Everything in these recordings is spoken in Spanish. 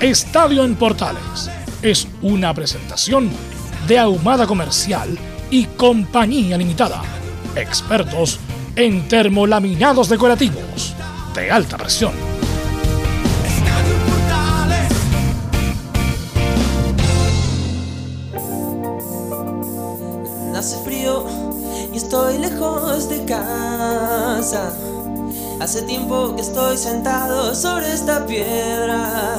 Estadio en Portales es una presentación de Ahumada Comercial y Compañía Limitada. Expertos en termolaminados decorativos de alta presión. Hace frío y estoy lejos de casa. Hace tiempo que estoy sentado sobre esta piedra.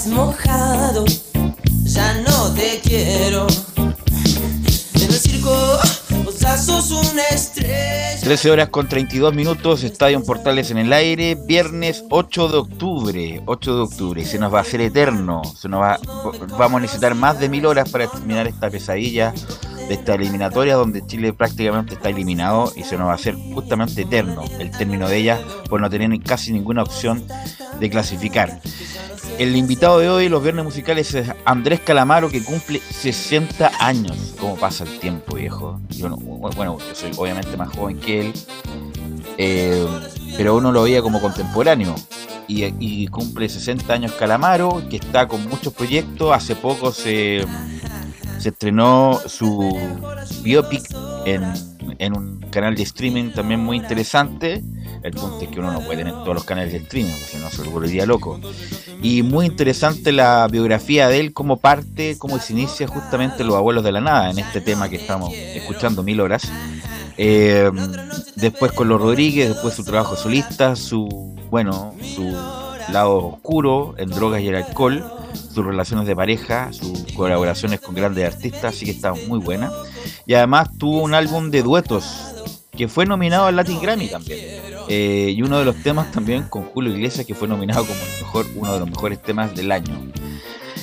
Estás mojado, ya no te quiero. En el sos una estrella. 13 horas con 32 minutos, Estadio Portales en el aire, viernes 8 de octubre, 8 de octubre, se nos va a hacer eterno, se nos va, vamos a necesitar más de mil horas para terminar esta pesadilla de esta eliminatoria donde Chile prácticamente está eliminado y se nos va a hacer justamente eterno el término de ella por no tener casi ninguna opción de clasificar. El invitado de hoy, los viernes musicales, es Andrés Calamaro, que cumple 60 años. ¿Cómo pasa el tiempo, viejo? Yo no- bueno, yo soy obviamente más joven que él, eh, pero uno lo veía como contemporáneo. Y, y cumple 60 años Calamaro, que está con muchos proyectos. Hace poco se, se estrenó su biopic en, en un canal de streaming también muy interesante. El punto es que uno no puede tener todos los canales de streaming, porque si no se volvería loco. Y muy interesante la biografía de él, cómo parte, cómo se inicia justamente Los Abuelos de la Nada, en este tema que estamos escuchando mil horas. Eh, después con los Rodríguez, después su trabajo solista, su, bueno, su lado oscuro en drogas y el alcohol, sus relaciones de pareja, sus colaboraciones con grandes artistas, así que está muy buena. Y además tuvo un álbum de duetos que fue nominado al Latin Grammy también. Eh, y uno de los temas también con Julio Iglesias, que fue nominado como el mejor, uno de los mejores temas del año.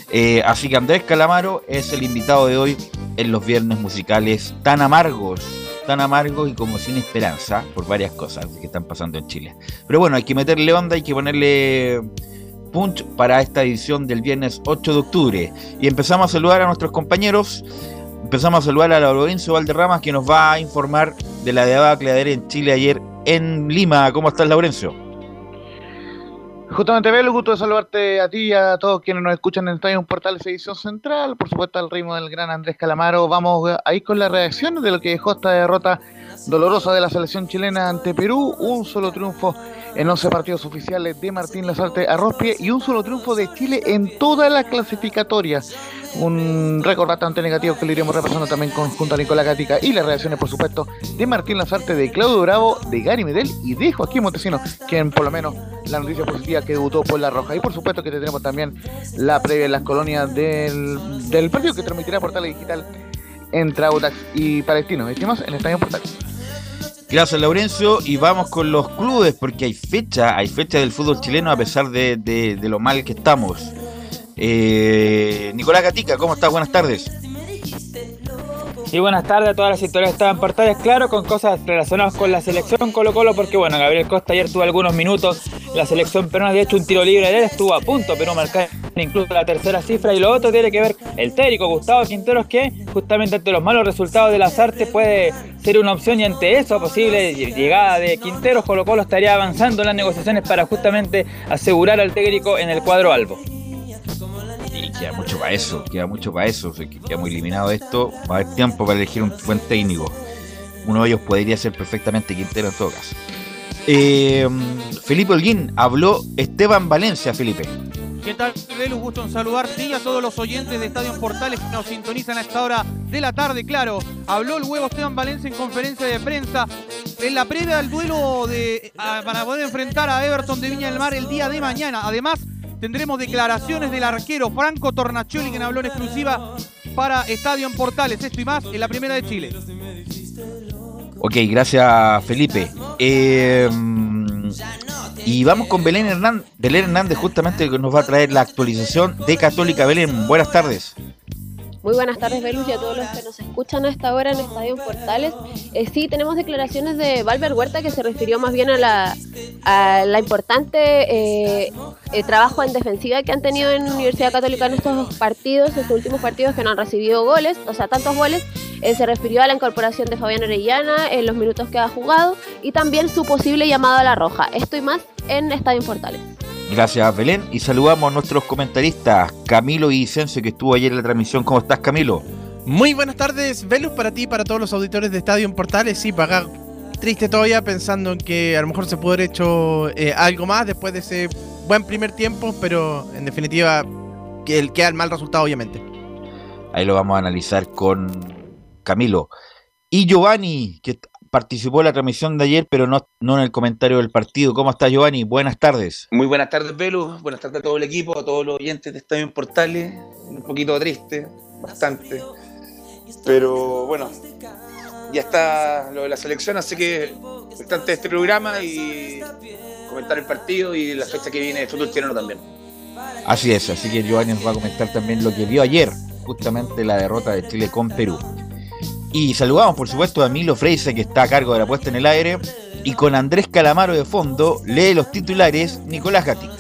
Eh, así que Andrés Calamaro es el invitado de hoy en los viernes musicales tan amargos, tan amargos y como sin esperanza por varias cosas que están pasando en Chile. Pero bueno, hay que meterle onda, hay que ponerle punch para esta edición del viernes 8 de octubre. Y empezamos a saludar a nuestros compañeros. Empezamos a saludar a Lorenzo Valderramas que nos va a informar de la debacle en Chile ayer en Lima. ¿Cómo estás, Laurencio? Justamente, Bel, gusto de saludarte a ti y a todos quienes nos escuchan en Estadio Portales Edición Central, por supuesto al ritmo del gran Andrés Calamaro. Vamos ahí con las reacciones de lo que dejó esta derrota dolorosa de la selección chilena ante Perú. Un solo triunfo en 11 partidos oficiales de Martín Lazarte Arrospie y un solo triunfo de Chile en todas las clasificatorias. Un récord bastante negativo que lo iremos repasando también con junto a Nicolás Gatica y las reacciones, por supuesto, de Martín Lazarte, de Claudio Bravo, de Gary Medel y de Joaquín Montesino, quien por lo menos la noticia positiva que debutó por la Roja. Y por supuesto que tendremos también la previa en las colonias del, del partido que transmitirá Portales Digital entre Audax y Palestino. Estimas en Estadio Portales. Gracias, Laurencio. Y vamos con los clubes, porque hay fecha, hay fecha del fútbol chileno a pesar de, de, de lo mal que estamos. Eh, Nicolás Gatica, ¿cómo estás? Buenas tardes. Y buenas tardes a todas las historias que estaban portales, claro, con cosas relacionadas con la selección Colo Colo, porque bueno, Gabriel Costa ayer tuvo algunos minutos, la selección peruana de hecho un tiro libre de él estuvo a punto, pero marcar incluso la tercera cifra, y lo otro tiene que ver el técnico Gustavo Quinteros, que justamente ante los malos resultados de las artes puede ser una opción y ante eso posible llegada de Quinteros, Colo Colo estaría avanzando en las negociaciones para justamente asegurar al técnico en el cuadro albo queda mucho para eso, queda mucho para eso, queda muy eliminado esto, va a haber tiempo para elegir un buen técnico. Uno de ellos podría ser perfectamente Quintero en todo caso. Eh, Felipe Holguín, habló Esteban Valencia, Felipe. ¿Qué tal, Belu? Gusto en saludarte y a todos los oyentes de Estadio Portales que nos sintonizan a esta hora de la tarde. Claro, habló el huevo Esteban Valencia en conferencia de prensa en la previa del duelo de, para poder enfrentar a Everton de Viña del Mar el día de mañana. Además, Tendremos declaraciones del arquero Franco Tornacioli, quien habló en exclusiva para Estadio en Portales. Esto y más en la primera de Chile. Ok, gracias Felipe. Eh, y vamos con Belén Hernández, Belén Hernández justamente que nos va a traer la actualización de Católica Belén. Buenas tardes. Muy buenas tardes, Belus, y a todos los que nos escuchan a esta hora en Estadio Portales. Eh, sí, tenemos declaraciones de Valver Huerta que se refirió más bien a la, a la importante eh, eh, trabajo en defensiva que han tenido en Universidad Católica en estos partidos, estos últimos partidos que no han recibido goles, o sea, tantos goles. se refirió a la incorporación de Fabián Orellana en los minutos que ha jugado y también su posible llamado a la roja. Esto y más en Estadio Portales. Gracias, Belén. Y saludamos a nuestros comentaristas, Camilo y Vicencio, que estuvo ayer en la transmisión. ¿Cómo estás, Camilo? Muy buenas tardes, Velus, para ti y para todos los auditores de Estadio en Portales. Sí, para acá, triste todavía, pensando en que a lo mejor se pudo haber hecho eh, algo más después de ese buen primer tiempo, pero en definitiva, que el, queda el mal resultado, obviamente. Ahí lo vamos a analizar con Camilo. Y Giovanni, que participó en la transmisión de ayer, pero no, no en el comentario del partido. ¿Cómo está Giovanni? Buenas tardes. Muy buenas tardes, Velu. Buenas tardes a todo el equipo, a todos los oyentes de Estadio Portales. Un poquito triste, bastante. Pero bueno, ya está lo de la selección, así que bastante este programa y comentar el partido y la fecha que viene de fútbol chileno también. Así es, así que Giovanni nos va a comentar también lo que vio ayer, justamente la derrota de Chile con Perú. Y saludamos, por supuesto, a Milo Freise, que está a cargo de la puesta en el aire. Y con Andrés Calamaro de fondo, lee los titulares Nicolás Gatica.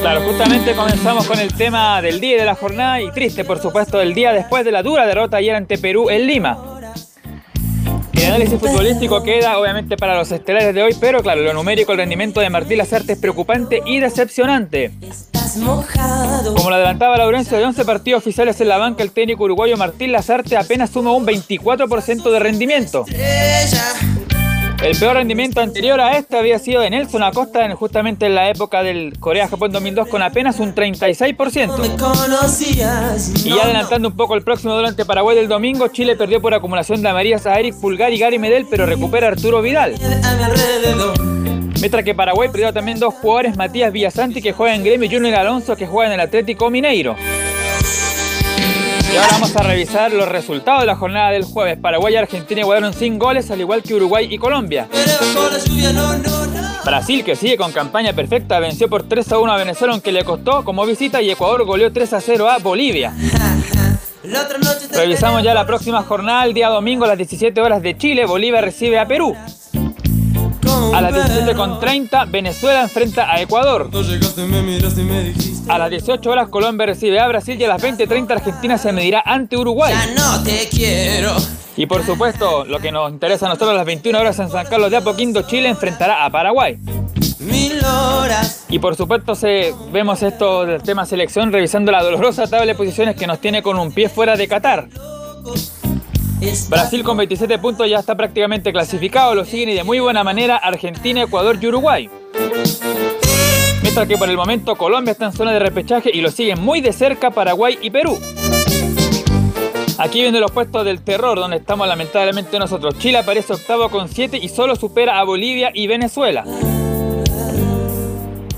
Claro, justamente comenzamos con el tema del día de la jornada y triste, por supuesto, el día después de la dura derrota ayer ante Perú en Lima. El análisis futbolístico queda obviamente para los estelares de hoy, pero claro, lo numérico, el rendimiento de Martín Lazarte es preocupante y decepcionante. Como lo adelantaba Laurencio, de 11 partidos oficiales en la banca, el técnico uruguayo Martín Lazarte apenas suma un 24% de rendimiento. El peor rendimiento anterior a este había sido de Nelson Acosta justamente en la época del Corea-Japón 2002 con apenas un 36%. Y ya adelantando un poco el próximo durante Paraguay del domingo, Chile perdió por acumulación de amarillas a Eric Pulgar y Gary Medel, pero recupera Arturo Vidal. Mientras que Paraguay perdió también dos jugadores, Matías Villasanti que juega en Gremio y Junior Alonso que juega en el Atlético Mineiro. Y ahora vamos a revisar los resultados de la jornada del jueves. Paraguay y Argentina igualaron sin goles, al igual que Uruguay y Colombia. Brasil, que sigue con campaña perfecta, venció por 3 a 1 a Venezuela, aunque le costó como visita, y Ecuador goleó 3 a 0 a Bolivia. Revisamos ya la próxima jornada, el día domingo a las 17 horas de Chile. Bolivia recibe a Perú. A las 17.30 Venezuela enfrenta a Ecuador. A las 18 horas Colombia recibe a Brasil y a las 20.30 Argentina se medirá ante Uruguay. no te quiero. Y por supuesto, lo que nos interesa a nosotros a las 21 horas en San Carlos de Apoquindo, Chile enfrentará a Paraguay. Y por supuesto se, vemos esto del tema selección revisando la dolorosa tabla de posiciones que nos tiene con un pie fuera de Qatar. Brasil con 27 puntos ya está prácticamente clasificado, lo siguen y de muy buena manera Argentina, Ecuador y Uruguay. Mientras que por el momento Colombia está en zona de repechaje y lo siguen muy de cerca Paraguay y Perú. Aquí vienen los puestos del terror, donde estamos lamentablemente nosotros. Chile aparece octavo con 7 y solo supera a Bolivia y Venezuela.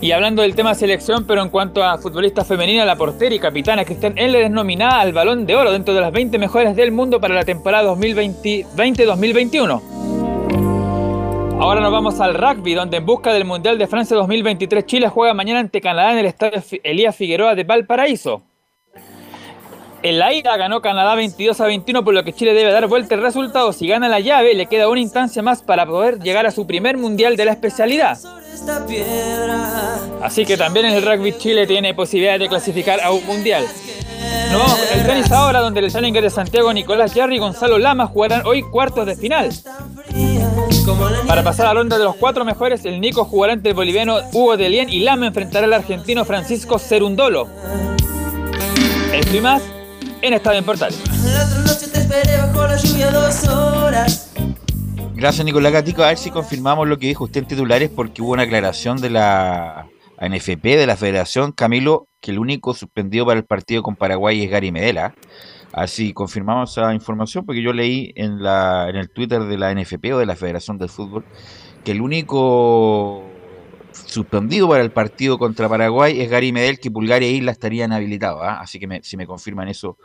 Y hablando del tema selección, pero en cuanto a futbolista femenina, la portera y capitana Cristian Eller es nominada al Balón de Oro dentro de las 20 mejores del mundo para la temporada 2020-2021. Ahora nos vamos al rugby, donde en busca del Mundial de Francia 2023 Chile juega mañana ante Canadá en el estadio Elías Figueroa de Valparaíso. En la ida ganó Canadá 22 a 21, por lo que Chile debe dar vuelta el resultado. Si gana la llave, le queda una instancia más para poder llegar a su primer mundial de la especialidad. Así que también el rugby Chile tiene posibilidad de clasificar a un mundial. No el tenis ahora, donde el Challenger de Santiago Nicolás Jarry y Gonzalo Lama jugarán hoy cuartos de final. Para pasar a la ronda de los cuatro mejores, el Nico jugará entre el boliviano Hugo Delien y Lama enfrentará al argentino Francisco Cerundolo. Esto y más en Estadio en Portal. Gracias, Nicolás Gatico. A ver si confirmamos lo que dijo usted en titulares, porque hubo una aclaración de la NFP, de la Federación, Camilo, que el único suspendido para el partido con Paraguay es Gary Medela. Así confirmamos esa información, porque yo leí en, la, en el Twitter de la NFP o de la Federación del Fútbol que el único suspendido para el partido contra Paraguay es Gary Medel, que Bulgaria e Isla estarían habilitados. ¿ah? Así que si me confirman eso,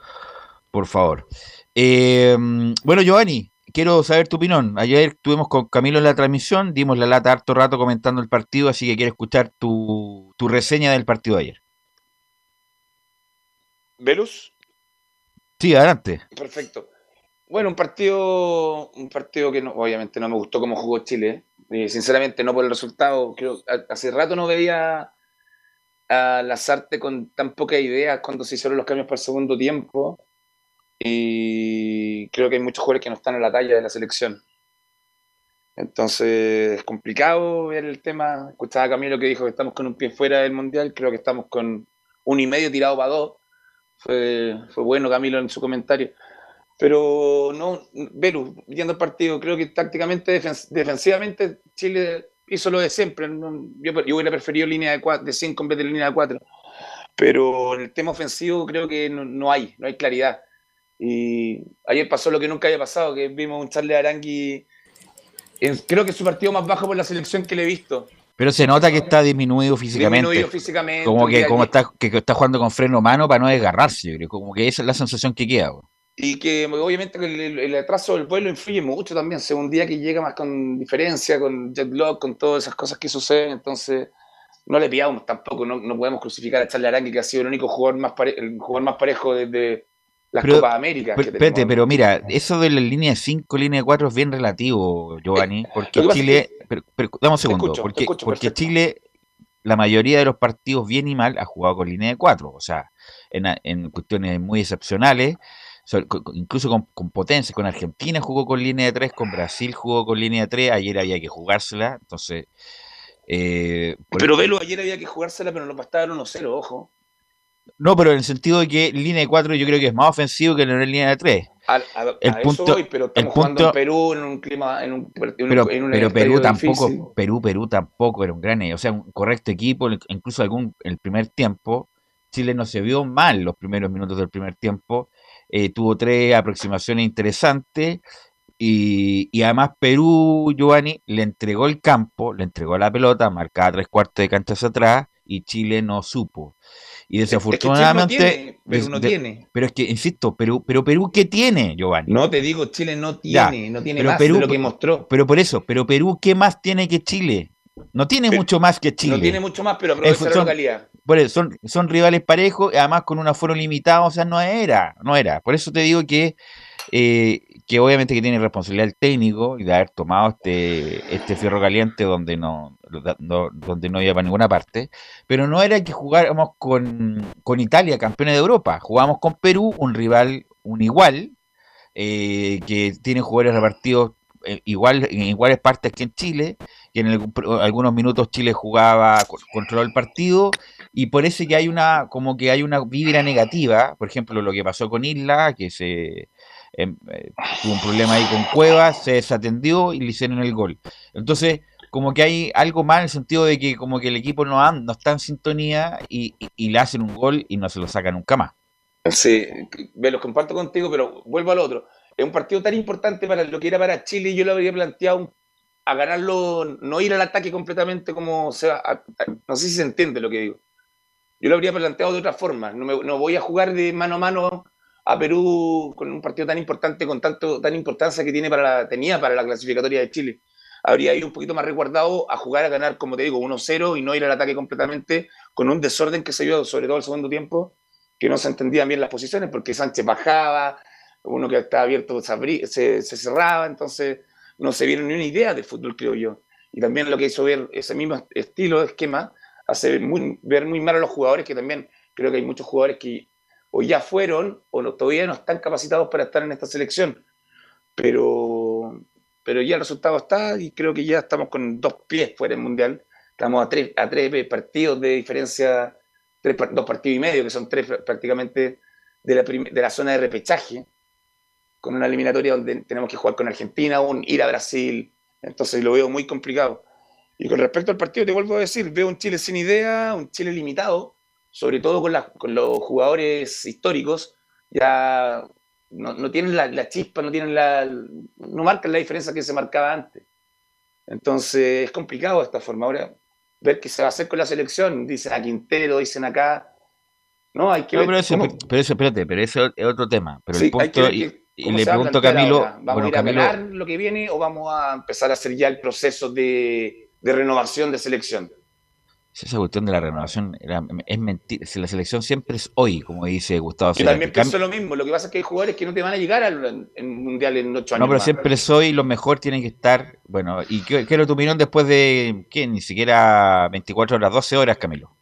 por favor. Eh, bueno, Giovanni, quiero saber tu opinión. Ayer estuvimos con Camilo en la transmisión, dimos la lata harto rato comentando el partido, así que quiero escuchar tu, tu reseña del partido de ayer. ¿Velus? Sí, adelante. Perfecto. Bueno, un partido, un partido que no, obviamente no me gustó cómo jugó Chile. Eh, sinceramente, no por el resultado. Creo, hace rato no veía a Lazarte con tan pocas ideas cuando se hicieron los cambios para el segundo tiempo. Y creo que hay muchos jugadores que no están en la talla de la selección. Entonces es complicado ver el tema. Escuchaba a Camilo que dijo que estamos con un pie fuera del mundial. Creo que estamos con un y medio tirado para dos. Fue, fue bueno Camilo en su comentario. Pero no, Velu, viendo el partido, creo que tácticamente, defensivamente, Chile hizo lo de siempre. yo, hubiera preferido línea de 5 en vez de línea de 4. Pero el tema ofensivo creo que no, hay, no hay claridad. Y ayer pasó lo que nunca había pasado, que vimos un Charles Arangui, creo que es su partido más bajo por la selección que le he visto. Pero se nota que está disminuido físicamente. Disminuido físicamente. Como que, como está, que, está jugando con freno mano para no desgarrarse, yo creo. Como que esa es la sensación que queda. Y que obviamente el, atraso del vuelo influye mucho también, según día que llega más con diferencia, con jet lag, con todas esas cosas que suceden, entonces no le pillamos tampoco, no, no podemos crucificar a Charlie Arangui, que ha sido el único jugador más, el jugador más parejo desde las pero, Copas América. Pero, pero mira, eso de la línea de 5, línea de 4 es bien relativo, Giovanni, eh, porque Chile, pero, dame un segundo, porque, porque Chile, la mayoría de los partidos, bien y mal, ha jugado con línea de 4, o sea, en, en cuestiones muy excepcionales incluso con, potencia, con Argentina jugó con línea de 3, con Brasil jugó con línea de 3, ayer había que jugársela, entonces... Eh, pero Velo ayer había que jugársela, pero no bastaba 1-0, ojo. No, pero en el sentido de que línea de 4 yo creo que es más ofensivo que en línea de 3. el punto, pero estamos jugando en Perú en un clima, en un, pero, pero Perú tampoco, Perú, Perú tampoco era un gran, o sea, un correcto equipo, incluso algún el primer tiempo, Chile no se vio mal los primeros minutos del primer tiempo, eh, tuvo tres aproximaciones interesantes y, además Perú, Giovanni, le entregó el campo, le entregó la pelota, marcaba tres cuartos de canchas atrás y Chile no supo. Y desafortunadamente. Perú no tiene. Pero es que, insisto, Perú, pero Perú, ¿qué tiene, Giovanni? No te digo, Chile no tiene, no tiene más de lo que mostró. Pero por eso, pero Perú, ¿qué más tiene que Chile? No tiene mucho más que Chile. No tiene mucho más, pero aprovecha la localidad son, son rivales parejos, además con un aforo limitado, o sea, no era, no era. Por eso te digo que, eh, que obviamente que tiene responsabilidad el técnico y de haber tomado este, este fierro caliente donde no, donde no iba para ninguna parte, pero no era que jugáramos con, con Italia, campeones de Europa, jugamos con Perú, un rival, un igual, eh, que tiene jugadores repartidos eh, igual, en iguales partes que en Chile, que en algunos minutos Chile jugaba, controló el partido. Y por eso que hay una, como que hay una vibra negativa, por ejemplo, lo que pasó con Isla, que se eh, tuvo un problema ahí con Cuevas, se desatendió y le hicieron el gol. Entonces, como que hay algo mal en el sentido de que como que el equipo no, no está en sintonía y, le hacen un gol y no se lo saca nunca más. Sí, me los comparto contigo, pero vuelvo al otro. Es un partido tan importante para lo que era para Chile, yo lo habría planteado a ganarlo, no ir al ataque completamente como se va. no sé si se entiende lo que digo. Yo lo habría planteado de otra forma. No, voy a jugar de mano a mano a Perú con un partido tan importante, con tanto, tan importancia que tiene para la, tenía para la clasificatoria de Chile. Habría ido un poquito más resguardado a jugar a ganar, como te digo, 1-0 y no ir al ataque completamente con un desorden que se vio, sobre todo el segundo tiempo, que no se entendían bien las posiciones porque Sánchez bajaba, uno que estaba abierto se, se, cerraba, entonces no se vieron ni una idea de fútbol, creo yo. Y también lo que hizo ver ese mismo estilo esquema hace muy, ver muy mal a los jugadores, que también creo que hay muchos jugadores que o ya fueron o no, todavía no están capacitados para estar en esta selección. Pero, pero ya el resultado está y creo que ya estamos con dos pies fuera del Mundial. Estamos a tres, a tres partidos de diferencia, tres, dos partidos y medio, que son tres prácticamente de la, de la zona de repechaje con una eliminatoria donde tenemos que jugar con Argentina, aún ir a Brasil, entonces lo veo muy complicado. Y con respecto al partido, te vuelvo a decir, veo un Chile sin idea, un Chile limitado, sobre todo con, con los jugadores históricos, ya no, tienen la, chispa, no tienen la, no marcan la diferencia que se marcaba antes. Entonces es complicado de esta forma. Ahora, ver qué se va a hacer con la selección, dicen a Quintero, dicen acá. No, hay que ver. Pero eso, pero eso, espérate, pero eso es otro tema. Pero el punto, y le pregunto a Camilo. ¿Vamos a ir a Camilo, lo que viene o vamos a empezar a hacer ya el proceso de, renovación de selección? Esa cuestión de la renovación es mentira. Si la selección siempre es hoy, como dice Gustavo Yo también pienso lo mismo. Lo que pasa es que hay jugadores que no te van a llegar al mundial en ocho años. No, pero siempre es hoy. Los mejores tienen que estar. Bueno, y quiero tu opinión después de. ¿Qué? Ni siquiera 24 horas, 12 horas, Camilo.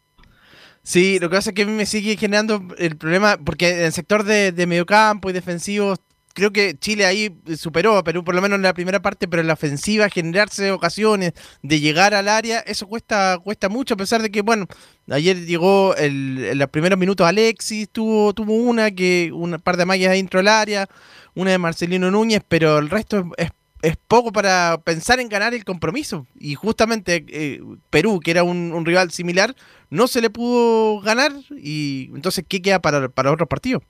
Sí, lo que pasa es que a mí me sigue generando el problema, porque en el sector de, de mediocampo y defensivo creo que Chile ahí superó a Perú, por lo menos en la primera parte, pero en la ofensiva, generarse ocasiones de llegar al área, eso cuesta, cuesta mucho, a pesar de que, bueno, ayer llegó el, en los primeros minutos Alexis, tuvo, tuvo una, que un par de mallas dentro del área, una de Marcelino Núñez, pero el resto es, es poco para pensar en ganar el compromiso. Y justamente eh, Perú, que era un, rival similar, no se le pudo ganar. Y entonces, ¿qué queda para, para otros partidos?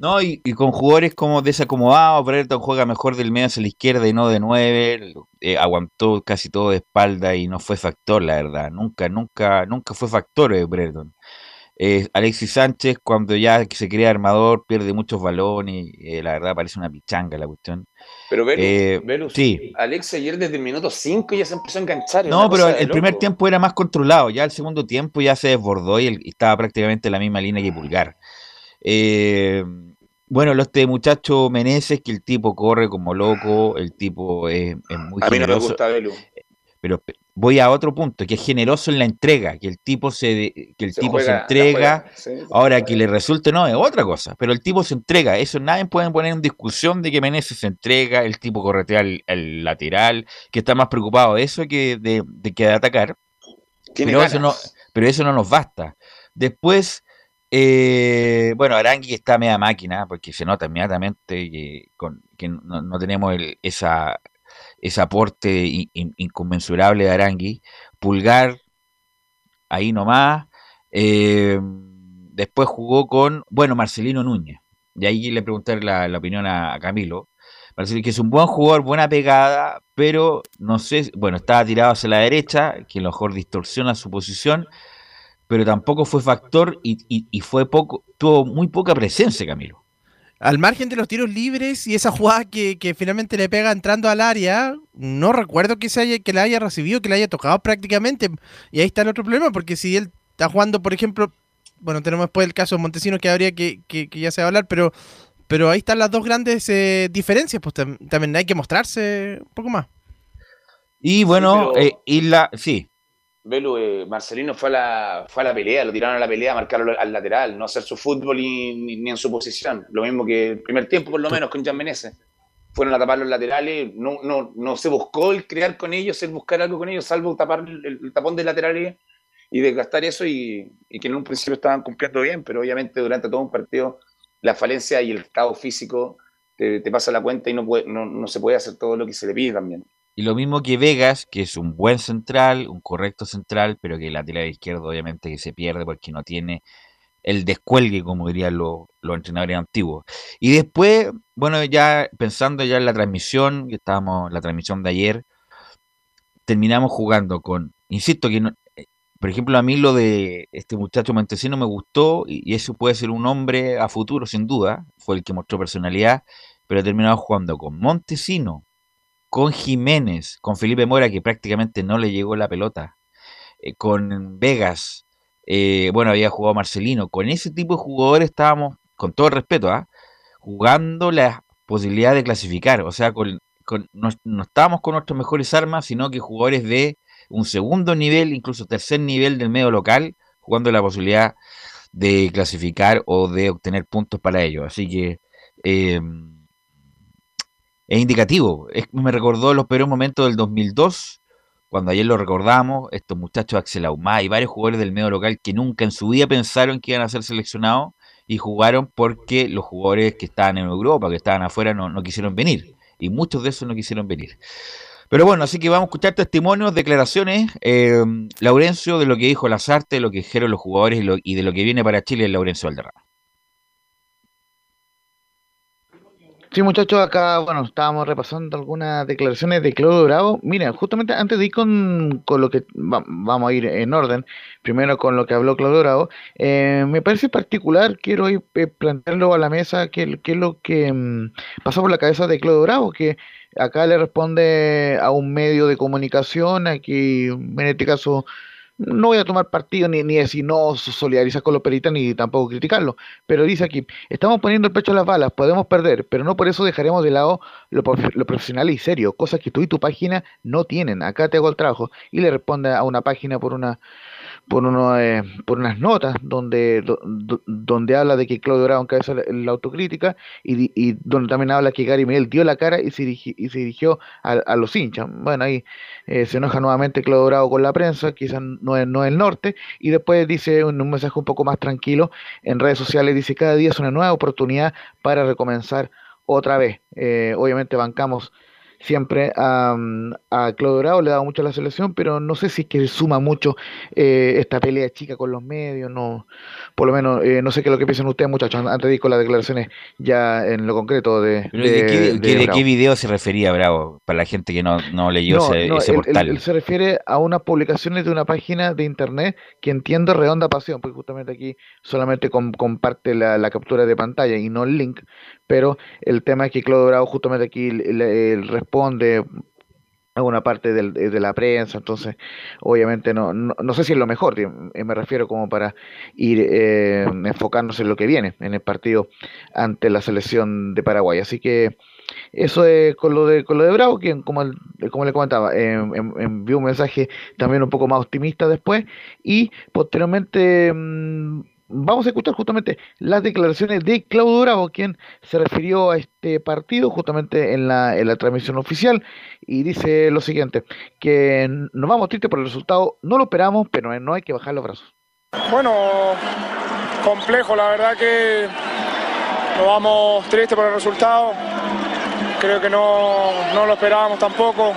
No, y, con jugadores como desacomodados, Brereton juega mejor del medio hacia la izquierda y no de nueve, eh, aguantó casi todo de espalda y no fue factor, la verdad, nunca, nunca, nunca fue factor eh, Brereton. Eh, Alexis Sánchez, cuando ya se crea armador, pierde muchos balones, eh, la verdad parece una pichanga la cuestión. Pero Velus, sí. Alexis ayer desde el minuto 5 ya se empezó a enganchar. No, pero el primer tiempo era más controlado, ya el segundo tiempo ya se desbordó y, estaba prácticamente en la misma línea que Pulgar. Eh, bueno, este muchacho Meneses, que el tipo corre como loco, el tipo es, muy a mí no me gusta Pero voy a otro punto, que es generoso en la entrega, que el tipo se, que el tipo se entrega, ahora que le resulte, no, es otra cosa, pero el tipo se entrega, eso nadie puede poner en discusión de que Meneses se entrega, el tipo corretea el, lateral, que está más preocupado de eso que de, que de atacar, pero eso, no, pero eso no nos basta. Después eh, bueno, Arangui está media máquina, porque se nota inmediatamente que, que no, tenemos esa, ese aporte inconmensurable de Arangui. Pulgar, ahí nomás. Eh, después jugó con, bueno, Marcelino Núñez. Y ahí le pregunté la, opinión a, Camilo. Marcelino, que es un buen jugador, buena pegada, pero no sé, bueno, estaba tirado hacia la derecha, que a lo mejor distorsiona su posición pero tampoco fue factor y, fue poco, tuvo muy poca presencia, Camilo. Al margen de los tiros libres y esa jugada que, finalmente le pega entrando al área, no recuerdo que, se haya, que la haya recibido, que la haya tocado prácticamente. Y ahí está el otro problema, porque si él está jugando, por ejemplo, bueno, tenemos después el caso de Montesinos que habría que, que, ya se va a hablar, pero, pero ahí están las dos grandes eh, diferencias, pues también hay que mostrarse un poco más. Y bueno, eh, y la, sí, Velu, eh, Marcelino fue a, la, fue a la pelea, lo tiraron a la pelea, marcarlo al lateral, no hacer su fútbol ni, ni, en su posición. Lo mismo que el primer tiempo, por lo menos, con Jan Menezes. Fueron a tapar los laterales, no, no, no se buscó el crear con ellos, el buscar algo con ellos, salvo tapar el, tapón de laterales y desgastar eso y, y, que en un principio estaban cumpliendo bien, pero obviamente durante todo un partido la falencia y el estado físico te, pasa la cuenta y no, puede, no, no se puede hacer todo lo que se le pide también. Y lo mismo que Vegas, que es un buen central, un correcto central, pero que el lateral izquierdo obviamente que se pierde porque no tiene el descuelgue, como dirían los, entrenadores antiguos. Y después, bueno, ya pensando ya en la transmisión, que estábamos en la transmisión de ayer, terminamos jugando con, insisto que eh, por ejemplo, a mí lo de este muchacho Montesino me gustó y, eso puede ser un hombre a futuro, sin duda. Fue el que mostró personalidad, pero terminamos jugando con Montesino, con Jiménez, con Felipe Mora, que prácticamente no le llegó la pelota, eh, con Vegas, eh, bueno, había jugado Marcelino. Con ese tipo de jugadores estábamos, con todo el respeto, ¿ah? jugando la posibilidad de clasificar. O sea, con, no, no, estábamos con nuestras mejores armas, sino que jugadores de un segundo nivel, incluso tercer nivel del medio local, jugando la posibilidad de clasificar o de obtener puntos para ellos. Así que eh, es indicativo. me recordó los peores momentos del 2002, cuando ayer lo recordamos, estos muchachos Axel Aumá y varios jugadores del medio local que nunca en su vida pensaron que iban a ser seleccionados y jugaron porque los jugadores que estaban en Europa, que estaban afuera, no, no quisieron venir. Y muchos de esos no quisieron venir. Pero bueno, así que vamos a escuchar testimonios, declaraciones, eh, Laurencio, de lo que dijo Lazarte, de lo que dijeron los jugadores y, de lo que viene para Chile, Laurencio Valderrama. Sí, muchachos, acá, bueno, estábamos repasando algunas declaraciones de Claudio Bravo. Mira, justamente antes de ir con, lo que vamos a ir en orden, primero con lo que habló Claudio Bravo, eh, me parece particular, quiero ir eh, plantearlo a la mesa, que, es lo que mm, pasó por la cabeza de Claudio Bravo, que acá le responde a un medio de comunicación, aquí en este caso no voy a tomar partido ni, ni decir no solidarizar con los peritas ni tampoco criticarlo, pero dice aquí, estamos poniendo el pecho a las balas, podemos perder, pero no por eso dejaremos de lado lo, lo profesional y serio, cosas que tú y tu página no tienen, acá te hago el trabajo, y le responde a una página por una por, uno, eh, por unas notas donde, donde habla de que Claudio Bravo encabeza la, autocrítica y, y, donde también habla que Gary Miguel dio la cara y se, y se dirigió a, los hinchas. Bueno, ahí eh, se enoja nuevamente Claudio Bravo con la prensa, quizás no es, no el norte, y después dice un, un mensaje un poco más tranquilo en redes sociales, dice cada día es una nueva oportunidad para recomenzar otra vez. Eh, obviamente bancamos siempre a, a Claudio Bravo, le ha dado mucho a la selección, pero no sé si es que suma mucho eh, esta pelea chica con los medios, no, por lo menos eh, no sé qué es lo que piensan ustedes muchachos, antes de ir con las declaraciones ya en lo concreto de... ¿De, qué, video se refería Bravo? Para la gente que no, no leyó ese, portal. Él, se refiere a unas publicaciones de una página de internet que entiendo Redonda Pasión, porque justamente aquí solamente comparte la, la captura de pantalla y no el link, pero el tema es que Claudio Bravo justamente aquí responde a una parte de la prensa, entonces obviamente no, no, sé si es lo mejor, eh, me refiero como para ir eh, enfocándose en lo que viene en el partido ante la selección de Paraguay. Así que eso es con lo de con lo de Bravo, quien como, como le comentaba, eh, envió un mensaje también un poco más optimista después y posteriormente... Mm, vamos a escuchar justamente las declaraciones de Claudio Bravo, quien se refirió a este partido justamente en la, en la transmisión oficial y dice lo siguiente, que nos vamos tristes por el resultado, no lo esperamos, pero no hay que bajar los brazos. Bueno, complejo, la verdad que nos vamos tristes por el resultado, creo que no, no lo esperábamos tampoco.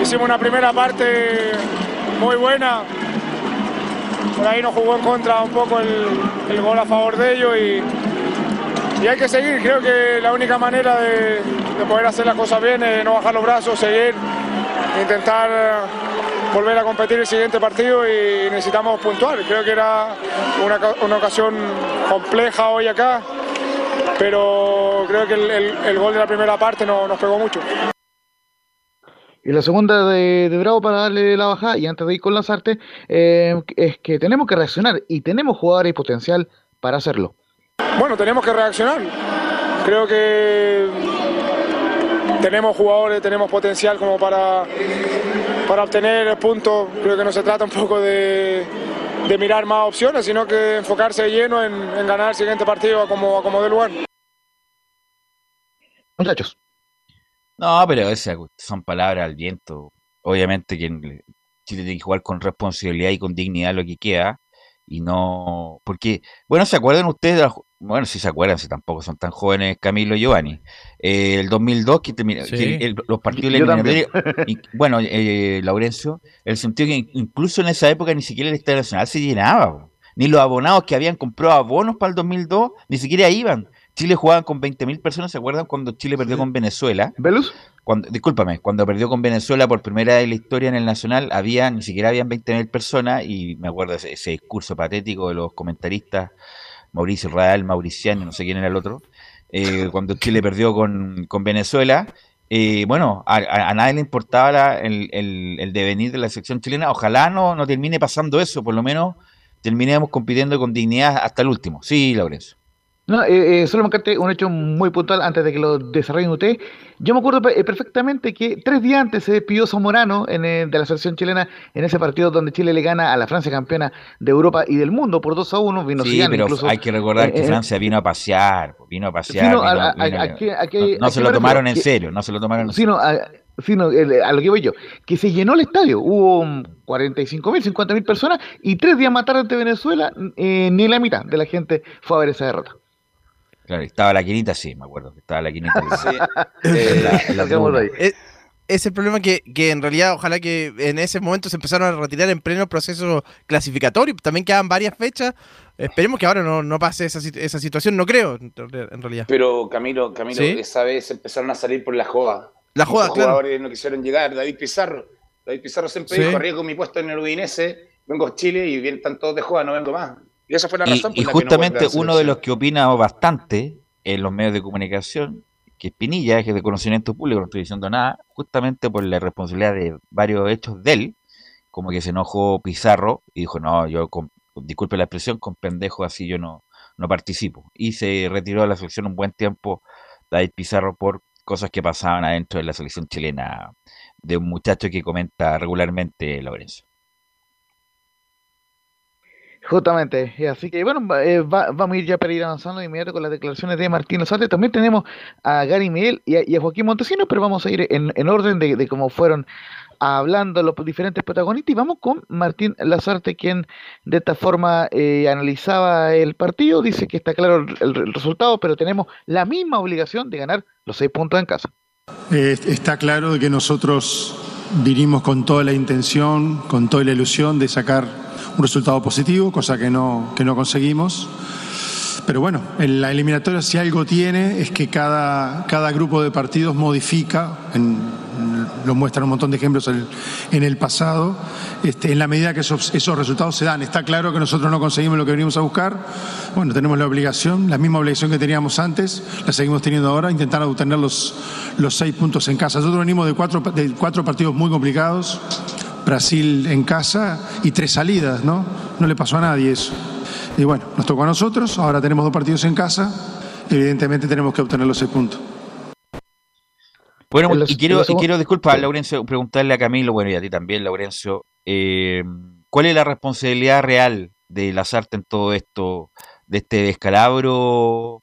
Hicimos una primera parte muy buena, por ahí nos jugó en contra un poco el, gol a favor de ellos y, hay que seguir. Creo que la única manera de, poder hacer las cosas bien es no bajar los brazos, seguir, intentar volver a competir el siguiente partido y necesitamos puntuar. Creo que era una, ocasión compleja hoy acá, pero creo que el, gol de la primera parte nos pegó mucho. Y la segunda de, Bravo para darle la bajada, y antes de ir con las artes, eh, es que tenemos que reaccionar y tenemos jugadores y potencial para hacerlo. Bueno, tenemos que reaccionar. Creo que tenemos jugadores, tenemos potencial como para, para obtener puntos. Creo que no se trata un poco de, mirar más opciones, sino que enfocarse lleno en, ganar el siguiente partido a como, a como de lugar. Muchachos. No, pero esas son palabras al viento. Obviamente que Chile tiene que jugar con responsabilidad y con dignidad lo que queda. Y no. Porque, bueno, ¿se acuerdan ustedes? bueno, si se acuerdan, si tampoco son tan jóvenes Camilo y Giovanni. Eh, el 2002, que, termina, los partidos eliminatorios. bueno, eh, Laurencio, el sentido que incluso en esa época ni siquiera el Estadio Nacional se llenaba. Ni los abonados que habían comprado abonos para el 2002 ni siquiera iban. Chile jugaba con 20.000 personas, ¿se acuerdan cuando Chile perdió con Venezuela? ¿Velus? Cuando, discúlpame, cuando perdió con Venezuela por primera vez en la historia en el Nacional, había, ni siquiera habían 20.000 personas, y me acuerdo ese, ese, discurso patético de los comentaristas, Mauricio Real, Mauriciano, no sé quién era el otro, eh, cuando Chile perdió con, Venezuela. Eh, bueno, a, nadie le importaba el, el, devenir de la sección chilena. Ojalá no, no termine pasando eso, por lo menos terminemos compitiendo con dignidad hasta el último. Sí, Lorenzo. No, eh, eh, un hecho muy puntual antes de que lo desarrollen ustedes. Yo me acuerdo eh, perfectamente que tres días antes se despidió Zamorano en, eh, de la selección chilena en ese partido donde Chile le gana a la Francia campeona de Europa y del mundo por 2 a 1. Vino Sí, Zidane pero incluso. hay que recordar que eh, eh, Francia vino a pasear, vino a pasear. No, se lo tomaron en que- serio, no se lo tomaron en serio. sino, a, lo que voy yo, que se llenó el estadio, hubo 45 mil, 50 mil personas y tres días más tarde ante Venezuela eh, ni la mitad de la gente fue a ver esa derrota. Claro, estaba la quinita, sí, me acuerdo. que Estaba la quinita. Sí. En la- en la. Es, es el problema que, que en realidad ojalá que en ese momento se empezaron a retirar en pleno proceso clasificatorio. También quedan varias fechas. Esperemos que ahora no, no pase esa, esa situación, no creo, en re- en realidad. Pero Camilo, Camilo, ¿Sí? esa vez empezaron a salir por la joda. La joda, Muchos claro. jugadores no quisieron llegar. David Pizarro. David Pizarro siempre Sí. dijo, arriesgo mi puesto en el Udinese, vengo a Chile y vienen están todos de joda, no vengo más. Y esa fue la Y, razón por y la que no justamente uno de los que opina bastante en los medios de comunicación, que es Pinilla, que es de conocimiento público, no estoy diciendo nada, justamente por la responsabilidad de varios hechos de él, como que se enojó Pizarro y dijo, no, yo, con, disculpe la expresión, con pendejos así yo no, no participo. Y se retiró de la selección un buen tiempo David Pizarro por cosas que pasaban adentro de la selección chilena de un muchacho que comenta regularmente Lorenzo. Justamente, así que bueno, eh, va- vamos a ir ya para ir avanzando de inmediato con las declaraciones de Martín Lozarte. También tenemos a Gary Miguel y a, Joaquín Montesinos, pero vamos a ir en, en orden de, de cómo fueron hablando los diferentes protagonistas y vamos con Martín Lazarte, quien de esta forma eh, analizaba el partido. Dice que está claro el, resultado, pero tenemos la misma obligación de ganar los seis puntos en casa. Está claro que nosotros vinimos con toda la intención, con toda la ilusión de sacar un resultado positivo, cosa que no, que no conseguimos. Pero bueno, en la eliminatoria si algo tiene es que cada, cada grupo de partidos modifica, en- lo muestran un montón de ejemplos en, en el pasado, este, en la medida que esos, esos resultados se dan. Está claro que nosotros no conseguimos lo que venimos a buscar. Bueno, tenemos la obligación, la misma obligación que teníamos antes, la seguimos teniendo ahora, intentar obtener los, los seis puntos en casa. Nosotros venimos de cuatro, de cuatro partidos muy complicados. Brasil en casa y tres salidas, ¿no? No le pasó a nadie eso. Y bueno, nos tocó a nosotros, ahora tenemos dos partidos en casa, evidentemente tenemos que obtener los seis puntos. Bueno, los- y quiero, los y quiero disculpar, Laurencio, preguntarle a Camilo, bueno, y a ti también, Laurencio, eh, ¿cuál es la responsabilidad real de Lazarte en todo esto, de este descalabro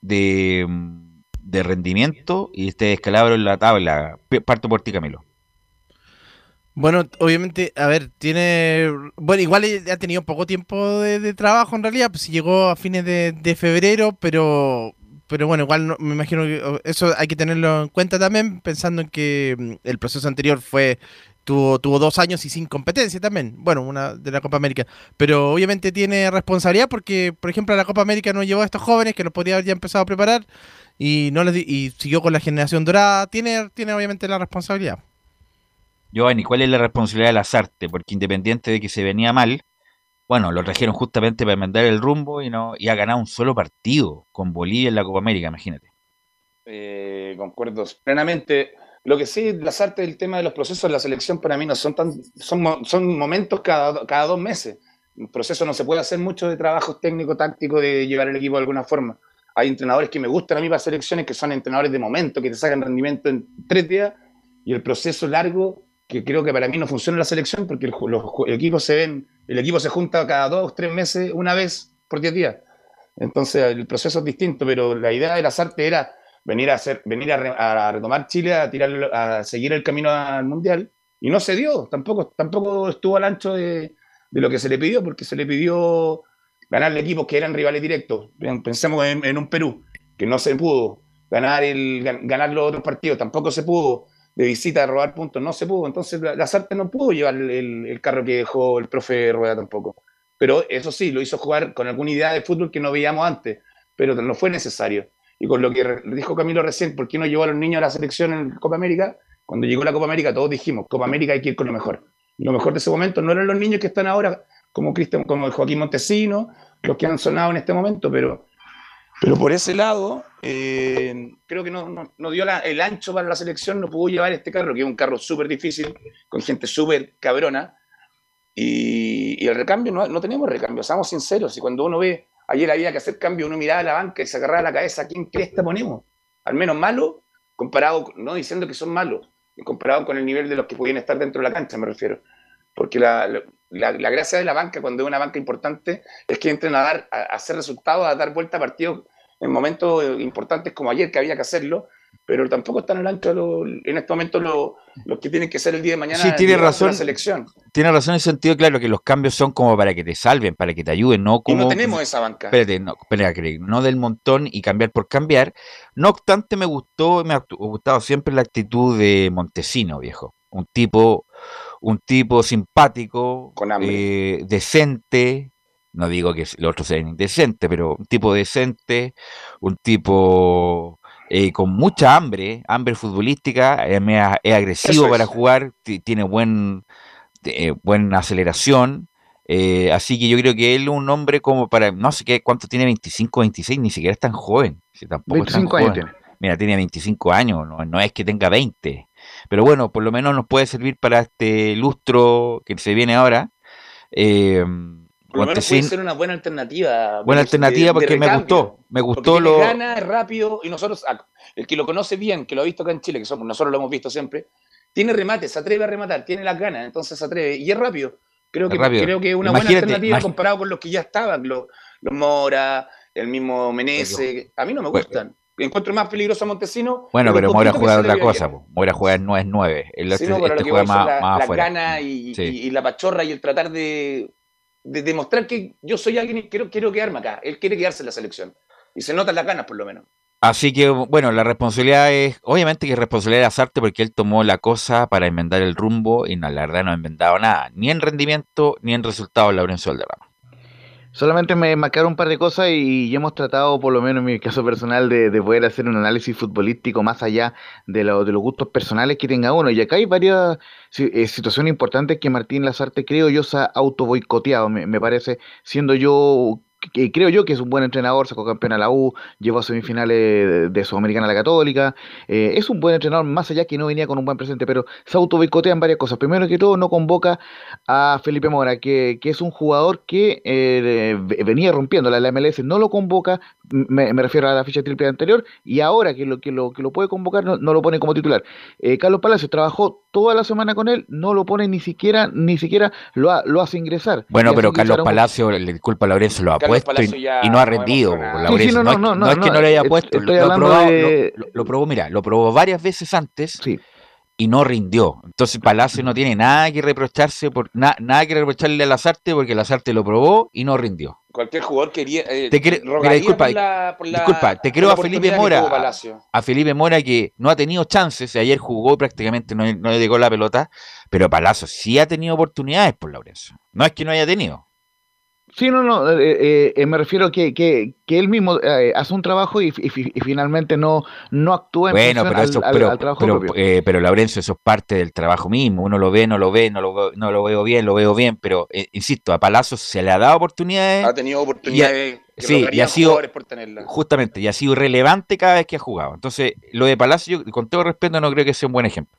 de, mm, de rendimiento y este descalabro en la tabla? Parto por ti, Camilo. Bueno, obviamente, a ver, tiene. Bueno, igual ha tenido poco tiempo de, trabajo en realidad, pues llegó a fines de, febrero, pero. Pero bueno, igual no- me imagino que eso hay que tenerlo en cuenta también, pensando en que mm, el proceso anterior fue. Tuvo, tuvo dos años y sin competencia también. Bueno, una de la Copa América. Pero obviamente tiene responsabilidad porque, por ejemplo, la Copa América no llevó a estos jóvenes que los podría haber ya empezado a preparar y no les y siguió con la generación dorada. Tiene, tiene obviamente la responsabilidad. Giovanni, ¿cuál es la responsabilidad de Lazarte? Porque independiente de que se venía mal, bueno, lo trajeron justamente para enmendar el rumbo y no y ha ganado un solo partido con Bolivia en la Copa América, imagínate. Eh, concuerdo plenamente. Lo que sí, las artes del tema de los procesos de la selección para mí no son tan, son, son momentos cada, cada dos meses. Un proceso no se puede hacer mucho de trabajo técnico, táctico, de llevar el equipo de alguna forma. Hay entrenadores que me gustan a mí para selecciones que son entrenadores de momento, que te sacan rendimiento en tres días, y el proceso largo, que creo que para mí no funciona la selección, porque el, los ju- equipos se ven, el equipo se junta cada dos tres meses, una vez por diez días. Entonces el proceso es distinto, pero la idea de las artes era venir a hacer, venir a, re- a retomar Chile, a tirar, a seguir el camino al mundial, y no se dio, tampoco, tampoco estuvo al ancho de, de lo que se le pidió, porque se le pidió ganarle equipos que eran rivales directos. Pensemos en, en un Perú, que no se pudo, ganar, el, gan- ganar los otros partidos, tampoco se pudo, de visita, robar puntos, no se pudo. Entonces la- las artes no pudo llevar el, el- carro que dejó el profe Rueda tampoco. Pero eso sí, lo hizo jugar con alguna idea de fútbol que no veíamos antes, pero no fue necesario. Y con lo que dijo Camilo recién, ¿por qué no llevó a los niños a la selección en Copa América? Cuando llegó la Copa América todos dijimos, Copa América hay que ir con lo mejor. Lo mejor de ese momento no eran los niños que están ahora, como, Cristian, como Joaquín Montesino, los que han sonado en este momento, pero, pero por ese lado, eh, creo que no, no- no dio el ancho para la selección, no pudo llevar este carro, que es un carro súper difícil, con gente súper cabrona, Y, el recambio, no, no tenemos recambio, seamos sinceros. Y cuando uno ve, ayer había que hacer cambio, uno miraba a la banca y se agarraba la cabeza, ¿a quién cresta ponemos? Al menos malo, comparado, no diciendo que son malos, comparado con el nivel de los que podían estar dentro de la cancha, me refiero. Porque la, gracia de la banca, cuando es una banca importante, es que entren a, dar, a, hacer resultados, a dar vuelta a partidos en momentos importantes como ayer, que había que hacerlo, pero tampoco están al ancho en este momento los que tienen que ser el día de mañana sí, tiene razón, la selección. Tiene razón en el sentido, claro, que los cambios son como para que te salven, para que te ayuden, no como... Y no tenemos esa banca. Espérate, no, espérate, no del montón y cambiar por cambiar. No obstante, me gustó, me ha gustado siempre la actitud de Montesino, viejo. Un tipo un tipo simpático, eh, decente, no digo que los otros sean indecentes, pero un tipo decente, un tipo eh, con mucha hambre, hambre futbolística, eh, es, agresivo para jugar, tiene buen, buena aceleración. así que yo creo que él es un hombre como para, no sé qué, cuánto tiene, 25, 26, ni siquiera es tan joven. Si tampoco 25 años tiene. Mira, tiene 25 años, no, no es que tenga 20. Pero bueno, por lo menos nos puede servir para este lustro que se viene ahora. Eh, por lo menos puede ser una buena alternativa. Buena alternativa porque me gustó. Me gustó lo. gana, rápido y nosotros, ah, el que lo conoce bien, que lo ha visto acá en Chile, que somos, nosotros lo hemos visto siempre, tiene remate, se atreve a rematar, tiene las ganas, entonces se atreve y es rápido. Creo que, creo que es una buena alternativa comparado con los que ya estaban, los, los Mora, el mismo Menezes. A mí no me gustan encuentro más peligroso a Montesino. Bueno, pero Mora juega otra cosa, Mora juega no es 9. El este, este juega más, la, más gana y, la pachorra y el tratar de, demostrar que yo soy alguien y quiero, quiero quedarme acá. Él quiere quedarse en la selección. Y se notan las ganas, por lo menos. Así que, bueno, la responsabilidad es, obviamente que es responsabilidad de Azarte porque él tomó la cosa para enmendar el rumbo y no, la verdad no ha enmendado nada, ni en rendimiento ni en resultados Laurencio Valderrama. Solamente me marcaron un par de cosas y hemos tratado, por lo menos en mi caso personal, de, poder hacer un análisis futbolístico más allá de, lo, de los gustos personales que tenga uno. Y acá hay varias eh, situaciones importantes que Martín Lazarte, creo yo, se ha auto boicoteado, me, me parece, siendo yo que creo yo que es un buen entrenador, sacó campeón a la U, llevó a semifinales de, Sudamericana a la Católica, eh, es un buen entrenador, más allá que no venía con un buen presente, pero se auto en varias cosas. Primero que todo, no convoca a Felipe Mora, que, es un jugador que eh, venía rompiendo la MLS, no lo convoca, me, refiero a la ficha triple anterior, y ahora que lo, que lo, que lo puede convocar, no, lo pone como titular. Eh, Carlos Palacios trabajó toda la semana con él, no lo pone ni siquiera, ni siquiera lo, lo hace ingresar. Bueno, pero Carlos Palacios, le disculpa Lorenzo, lo ha puesto y, no ha rendido. no, es, que no le haya puesto, lo, lo, probó, mira, lo probó varias veces antes. y no rindió. Entonces Palacio no tiene nada que reprocharse, por nada que reprocharle a Lazarte porque Lazarte lo probó y no rindió. Cualquier jugador quería. Eh, te disculpa, disculpa, te creo a Felipe Mora. A, Felipe Mora que no ha tenido chances. Ayer jugó prácticamente, no, no le llegó la pelota. Pero Palacio sí ha tenido oportunidades por Laurencio. No es que no haya tenido. Sí, no, no, eh, eh, eh, me refiero que, que, que él mismo hace un trabajo y, finalmente no, no actúa en bueno, pero eso, pero, trabajo pero, pero Laurencio, eso es parte del trabajo mismo, uno lo ve, no lo ve, no lo, no lo veo bien, lo veo bien, pero insisto, a Palazzo se le ha dado oportunidades. Ha tenido oportunidades. sí, y ha sido, justamente, y ha sido relevante cada vez que ha jugado. Entonces, lo de Palacio, con todo respeto, no creo que sea un buen ejemplo.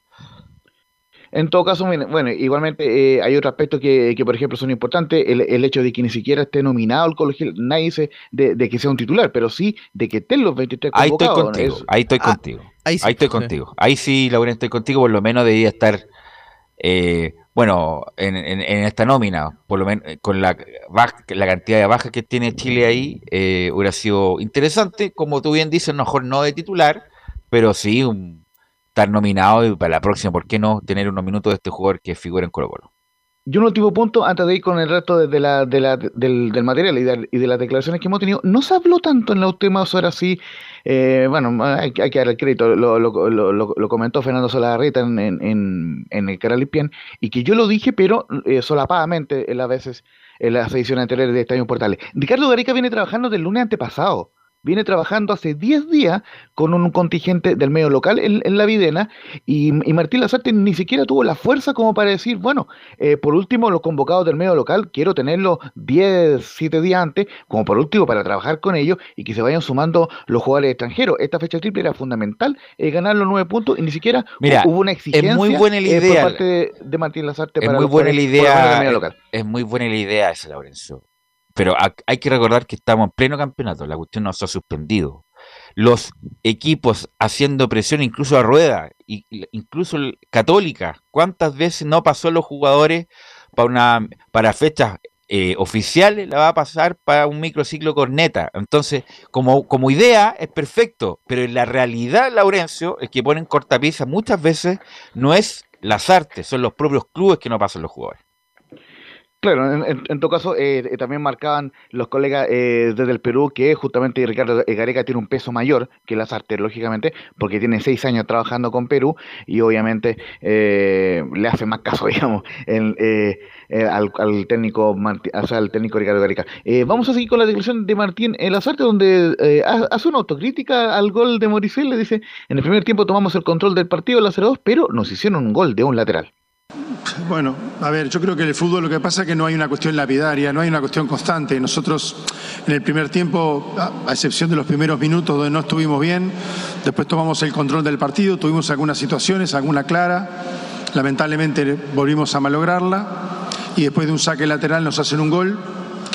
En todo caso, bueno, igualmente eh, hay otro aspecto que, por ejemplo, son importantes, el, hecho de que ni siquiera esté nominado al colegio, nadie dice de, que sea un titular, pero sí de que estén los 23 convocados. Ahí estoy contigo, ahí estoy ah, contigo. Ahí, estoy contigo. Ahí sí, Lauren, estoy contigo, por lo menos debería estar, eh, bueno, en, esta nómina, por lo menos eh, con la, la cantidad de bajas que tiene Chile ahí, hubiera sido interesante, como tú bien dices, mejor no de titular, pero sí un estar nominado y para la próxima, ¿por qué no tener unos minutos de este jugador que figura en Colo Colo? Y un último punto, antes de ir con el resto de, la, de la, del, material y de, las declaraciones que hemos tenido, no se habló tanto en la última horas así, eh, bueno, hay, que dar el crédito, lo, lo, lo, comentó Fernando Solagarrita en, en, en, el canal y que yo lo dije, pero eh, solapadamente en las veces, en las ediciones anteriores de Estadio Portales. Ricardo Gareca viene trabajando del lunes antepasado viene trabajando hace 10 días con un contingente del medio local en, la Videna y, Martín Lazarte ni siquiera tuvo la fuerza como para decir, bueno, eh, por último los convocados del medio local quiero tenerlos 10, 7 días antes, como por último para trabajar con ellos y que se vayan sumando los jugadores extranjeros. Esta fecha triple era fundamental eh, ganar los 9 puntos y ni siquiera hubo una exigencia es muy buena la idea. por parte de, Martín Lazarte es muy buena la idea, local. Es, muy buena la idea esa, Lorenzo. Pero hay que recordar que estamos en pleno campeonato, la cuestión no se ha suspendido los equipos haciendo presión incluso a rueda, incluso católica. ¿Cuántas veces no pasó los jugadores para, una, para fechas eh, oficiales? La va a pasar para un microciclo corneta. Entonces, como, como idea es perfecto, pero en la realidad, Laurencio, el que ponen cortapiza muchas veces no es las artes, son los propios clubes que no pasan los jugadores. Claro, en, en, todo caso, eh, eh, también marcaban los colegas eh, desde el Perú que justamente Ricardo Gareca tiene un peso mayor que las artes, lógicamente, porque tiene seis años trabajando con Perú y obviamente le hace más caso, digamos, al, técnico o sea, al técnico Ricardo Gareca. vamos a seguir con la declaración de Martín en las artes, donde hace una autocrítica al gol de Moricel, le dice, en el primer tiempo tomamos el control del partido, el 0-2, pero nos hicieron un gol de un lateral. Bueno, a ver, yo creo que en el fútbol lo que pasa es que no hay una cuestión lapidaria, no hay una cuestión constante. Nosotros en el primer tiempo, a excepción de los primeros minutos donde no estuvimos bien, después tomamos el control del partido, tuvimos algunas situaciones, alguna clara, lamentablemente volvimos a malograrla. Y después de un saque lateral nos hacen un gol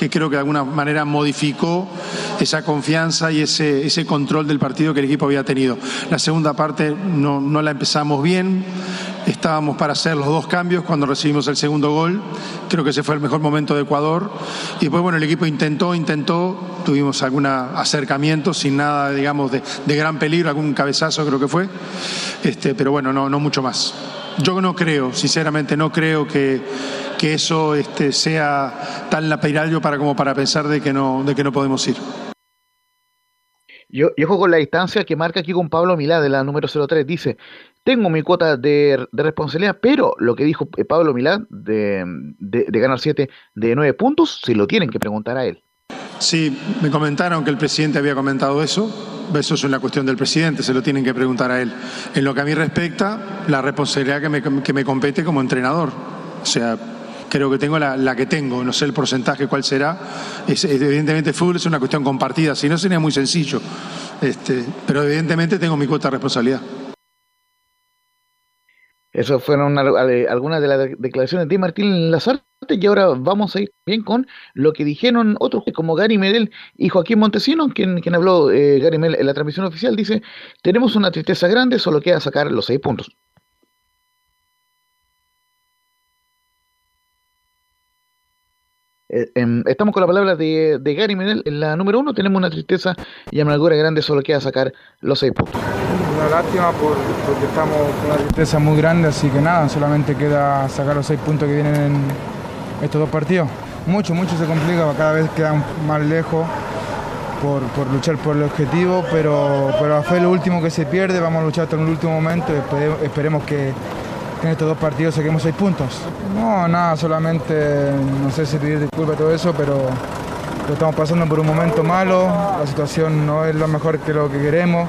que creo que de alguna manera modificó esa confianza y ese, ese control del partido que el equipo había tenido. La segunda parte no, no la empezamos bien, estábamos para hacer los dos cambios cuando recibimos el segundo gol, creo que ese fue el mejor momento de Ecuador. Y después bueno, el equipo intentó, intentó, tuvimos algún acercamiento sin nada, digamos, de, de gran peligro, algún cabezazo creo que fue, este, pero bueno, no, no mucho más. Yo no creo, sinceramente no creo que, que eso este, sea tan lapidario para como para pensar de que no, de que no podemos ir. Yo, juego con la distancia que marca aquí con Pablo Milá de la número 03. Dice, tengo mi cuota de, responsabilidad, pero lo que dijo eh, Pablo Milá de, de, ganar 7 de 9 puntos, se lo tienen que preguntar a él. Sí, me comentaron que el presidente había comentado eso eso es una cuestión del presidente, se lo tienen que preguntar a él. En lo que a mí respecta, la responsabilidad que me, que me compete como entrenador. O sea, creo que tengo la, que tengo, no sé el porcentaje cuál será. Es, evidentemente, fútbol es una cuestión compartida, si no sería muy sencillo. Este, pero evidentemente tengo mi cuota de responsabilidad. Esas fueron algunas de las declaraciones de Martín Lazarte y ahora vamos a ir bien con lo que dijeron otros como Gary Medel y Joaquín Montesino, quien, quien habló eh, Gary Medel en la transmisión oficial, dice, tenemos una tristeza grande, solo queda sacar los seis puntos. Eh, em, estamos con la palabra de, Gary Medel en la número uno, tenemos una tristeza y amargura grande, solo queda sacar los seis puntos una lástima porque estamos con una tristeza muy grande, así que nada, solamente queda sacar los seis puntos que vienen en estos dos partidos. Mucho, mucho se complica, cada vez quedan más lejos por, luchar por el objetivo, pero, pero fue lo último que se pierde, vamos a luchar hasta el último momento esperemos que, en estos dos partidos saquemos seis puntos. No, nada, solamente, no sé si pedir disculpas todo eso, pero estamos pasando por un momento malo, la situación no es lo mejor que lo que queremos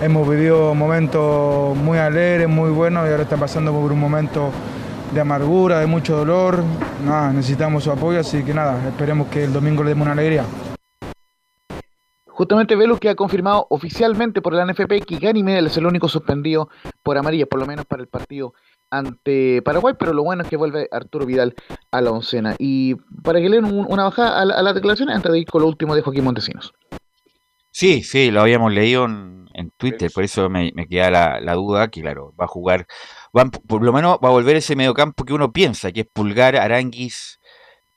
hemos vivido momentos muy alegres, muy buenos y ahora está pasando por un momento de amargura, de mucho dolor. Nada, necesitamos su apoyo, así que nada, esperemos que el domingo le demos una alegría. Justamente Velus que ha confirmado oficialmente por la NFP que Gary Medel es el único suspendido por amarilla, por lo menos para el partido ante Paraguay, pero lo bueno es que vuelve Arturo Vidal a la oncena. Y para que lean una bajada a, la, las declaraciones antes de ir con lo último de Joaquín Montesinos. Sí, sí, lo habíamos leído en, Twitter, por eso me, queda la, duda que, claro, va a jugar, por lo menos va a volver ese mediocampo que uno piensa, que es Pulgar, Aranguis,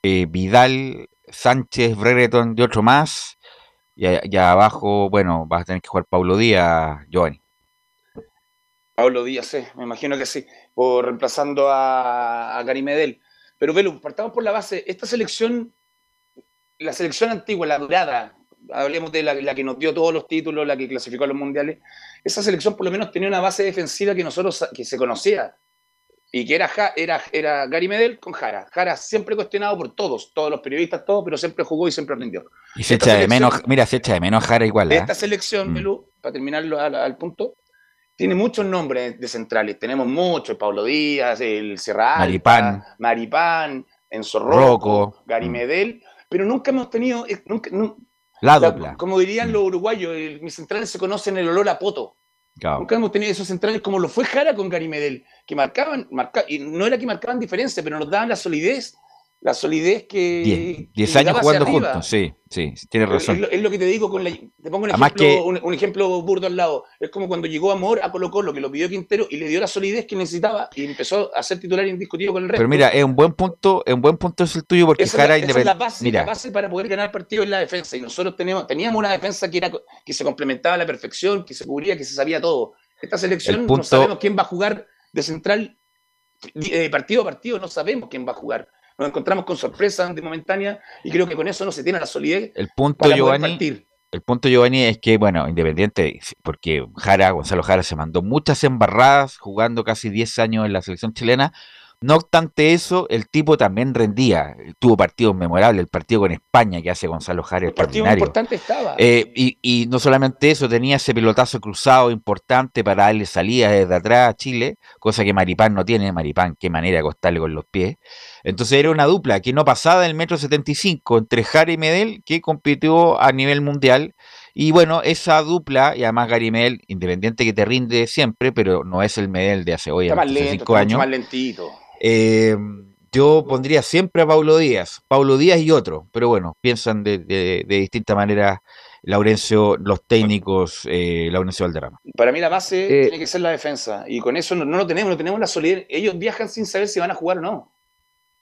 eh, Vidal, Sánchez, Brereton y otro más. Y, allá abajo, bueno, vas a tener que jugar Pablo Díaz, Giovanni. Pablo Díaz, sí, me imagino que sí, por reemplazando a, a Gary Medel. Pero Velu, partamos por la base, esta selección, la selección antigua, la durada, hablemos de la, que nos dio todos los títulos, la que clasificó a los mundiales, esa selección por lo menos tenía una base defensiva que nosotros, que se conocía. y que era, era, era Gary Medel con Jara. Jara siempre cuestionado por todos, todos los periodistas, todos, pero siempre jugó y siempre rindió. Y se echa de menos, mira, se echa de menos Jara igual. ¿eh? Esta selección, mm. para terminarlo al, punto, tiene muchos nombres de centrales. Tenemos muchos, Pablo Díaz, el Serra Maripán, Maripán, Enzo Rocco, Gary mm. Medel, pero nunca hemos tenido, eh, nunca, la dupla. Como dirían mm. los uruguayos, mis centrales se conocen el olor a poto. Nunca hemos tenido esos centrales como lo fue Jara con Gary Medel, que marcaban, y no era que marcaban diferencia, pero nos daban la solidez la solidez que. 10 años jugando juntos, sí, sí, tienes razón. Es lo, que te digo con la. Te pongo un ejemplo, un, ejemplo, burdo al lado. Es como cuando llegó Amor a Colo Colo, que lo pidió Quintero y le dio la solidez que necesitaba y empezó a ser titular indiscutido con el resto. Pero mira, es un buen punto, es un buen punto es el tuyo porque Jara es, la, base, mira. la base para poder ganar partidos en la defensa. Y nosotros teníamos, teníamos una defensa que era que se complementaba a la perfección, que se cubría, que se sabía todo. Esta selección no sabemos quién va a jugar de central eh, partido a partido, no sabemos quién va a jugar nos encontramos con sorpresas de momentánea y creo que con eso no se tiene la solidez. El punto, Giovanni, el punto, Giovanni, es que, bueno, independiente, porque Jara, Gonzalo Jara se mandó muchas embarradas jugando casi 10 años en la selección chilena, no obstante eso, el tipo también rendía. Tuvo partidos memorables, el partido con España que hace Gonzalo Jara. El partido importante estaba. Eh, y, no solamente eso, tenía ese pelotazo cruzado importante para darle salida desde atrás a Chile, cosa que Maripán no tiene. Maripán, qué manera de acostarle con los pies. Entonces era una dupla que no pasaba del metro 75 entre Jara y Medel, que compitió a nivel mundial. Y bueno, esa dupla, y además Gary Medel, independiente que te rinde siempre, pero no es el Medel de hace hoy, está más lento, años. más lentito. Eh, yo pondría siempre a Paulo Díaz, Paulo Díaz y otro, pero bueno, piensan de, de, distinta manera Laurencio, los técnicos, eh, Laurencio Valderrama. Para mí la base eh, tiene que ser la defensa, y con eso no, lo tenemos, no tenemos la solidez. Ellos viajan sin saber si van a jugar o no.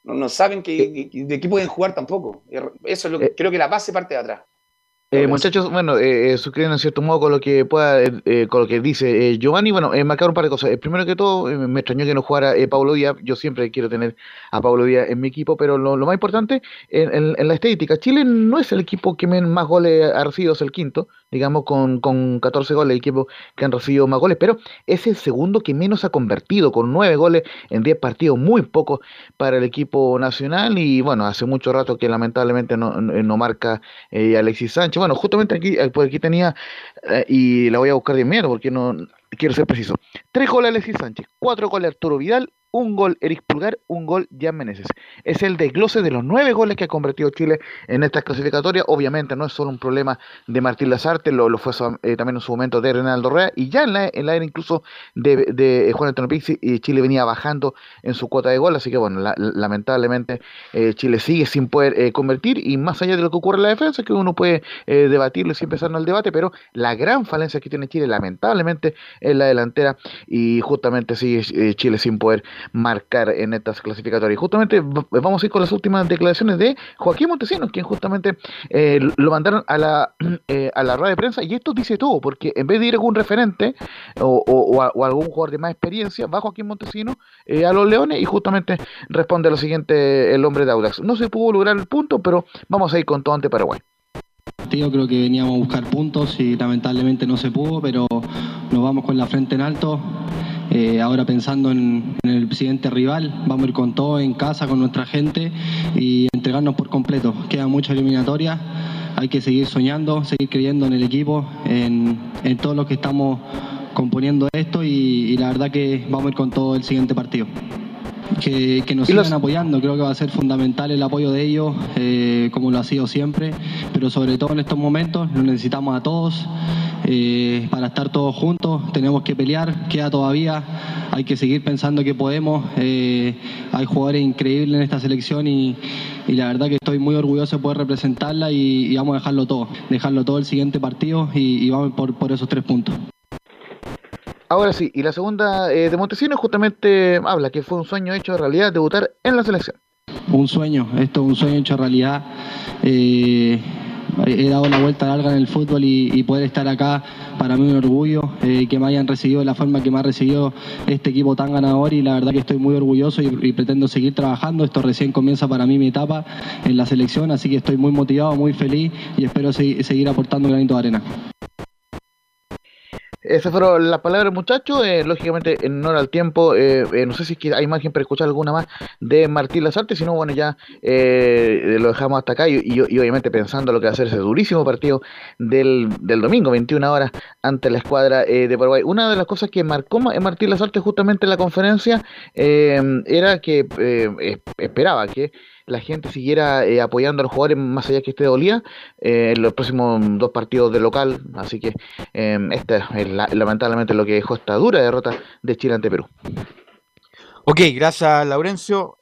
No, saben que, de qué pueden jugar tampoco. Eso es lo que creo que la base parte de atrás. Eh, muchachos, bueno, eh, eh, suscriben en cierto modo con lo que pueda, eh, con lo que dice Giovanni. Bueno, marcar un par de cosas. primero que todo, me extrañó que no jugara Pablo Díaz. Yo siempre quiero tener a Pablo Díaz en mi equipo, pero lo, más importante, en, la estadística, Chile no es el equipo que más goles ha recibido, es el quinto, digamos, con, con 14 goles, el equipo que han recibido más goles, pero es el segundo que menos ha convertido, con 9 goles en 10 partidos, muy poco para el equipo nacional. Y bueno, hace mucho rato que lamentablemente no, no marca Alexis Sánchez bueno, justamente aquí, eh, por aquí tenía, eh, y la voy a buscar de inmediato porque no quiero ser preciso. Tres goles Alexis Sánchez, cuatro goles Arturo Vidal, un gol Eric Pulgar, un gol Jan Meneses. Es el desglose de los nueve goles que ha convertido Chile en esta clasificatoria. Obviamente no es solo un problema de Martín Lazarte, lo, fue eh, también en su momento de Renaldo Rea y ya en la, en la era incluso de, de Juan Antonio Pizzi, y Chile venía bajando en su cuota de gol. Así que bueno, lamentablemente eh, Chile sigue sin poder eh, convertir y más allá de lo que ocurre en la defensa, que uno puede debatirlo y siempre empezar el debate, pero la gran falencia que tiene Chile lamentablemente es la delantera y justamente sigue Chile sin poder marcar en estas clasificatorias. Justamente vamos a ir con las últimas declaraciones de Joaquín Montesinos, quien justamente eh, lo mandaron a la, eh, a la rueda de prensa, y esto dice todo, porque en vez de ir algún referente o, algún jugador de más experiencia, va Joaquín Montesinos eh, a los Leones y justamente responde lo siguiente el hombre de Audax. No se pudo lograr el punto, pero vamos a ir con todo ante Paraguay. Creo que veníamos a buscar puntos y lamentablemente no se pudo, pero nos vamos con la frente en alto. Eh, ahora pensando en, el siguiente rival, vamos a ir con todo en casa, con nuestra gente y entregarnos por completo. Queda mucha eliminatoria, hay que seguir soñando, seguir creyendo en el equipo, en, todo lo que estamos componiendo esto y la verdad que vamos a ir con todo el siguiente partido que, nos sigan apoyando. Creo que va a ser fundamental el apoyo de ellos, eh, como lo ha sido siempre, pero sobre todo en estos momentos lo necesitamos a todos. Eh, para estar todos juntos, tenemos que pelear, queda todavía, hay que seguir pensando que podemos. Eh, hay jugadores increíbles en esta selección y, la verdad que estoy muy orgulloso de poder representarla y, vamos a dejarlo todo, dejarlo todo el siguiente partido y, vamos por, por esos tres puntos. Ahora sí, y la segunda eh, de Montesinos justamente habla que fue un sueño hecho de realidad debutar en la selección. Un sueño, esto es un sueño hecho realidad. Eh, he dado la vuelta larga en el fútbol y, poder estar acá para mí un orgullo, eh, que me hayan recibido de la forma que me ha recibido este equipo tan ganador y la verdad que estoy muy orgulloso y, pretendo seguir trabajando. Esto recién comienza para mí mi etapa en la selección, así que estoy muy motivado, muy feliz y espero seguir aportando granito de arena. Esas fueron las palabras, muchachos. Eh, lógicamente, en honor al tiempo, eh, eh, no sé si es que hay imagen para escuchar alguna más de Martín Lazarte, si no, bueno, ya lo dejamos hasta acá. Y, y, obviamente pensando lo que va a ser ese durísimo partido del, del domingo, 21 horas, ante la escuadra de Paraguay. Una de las cosas que marcó Martín Lazarte justamente en la conferencia era que esperaba que la gente siguiera eh, apoyando a los jugadores más allá que esté dolía eh, en los próximos dos partidos de local. Así que eh, esta es lamentablemente lo que dejó esta dura derrota de Chile ante Perú. Ok, gracias Laurencio.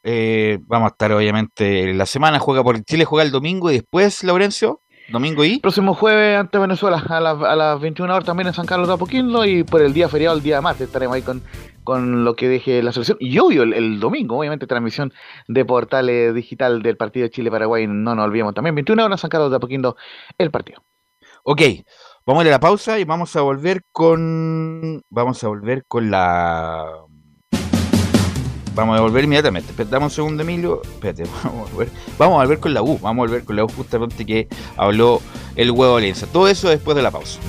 vamos a estar obviamente la semana, juega por Chile, juega el domingo y después, Laurencio. Domingo y. Próximo jueves ante Venezuela a, a las 21 horas también en San Carlos de Apoquindo y por el día feriado, el día más, estaremos ahí con, con lo que deje la selección. Y obvio, el, domingo, obviamente, transmisión de portales digital del partido Chile-Paraguay. No nos olvidemos también. 21 horas San Carlos de Apoquindo el partido. Ok, vamos a ir a la pausa y vamos a volver con. Vamos a volver con la Vamos a volver inmediatamente. Espera un segundo, Emilio. Espérate, vamos a volver. Vamos a volver con la U. Vamos a volver con la U justamente que habló el huevo Alianza. Todo eso después de la pausa.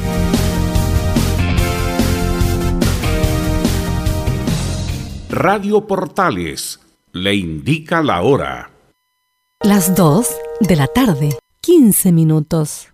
Radio Portales le indica la hora. Las 2 de la tarde, 15 minutos.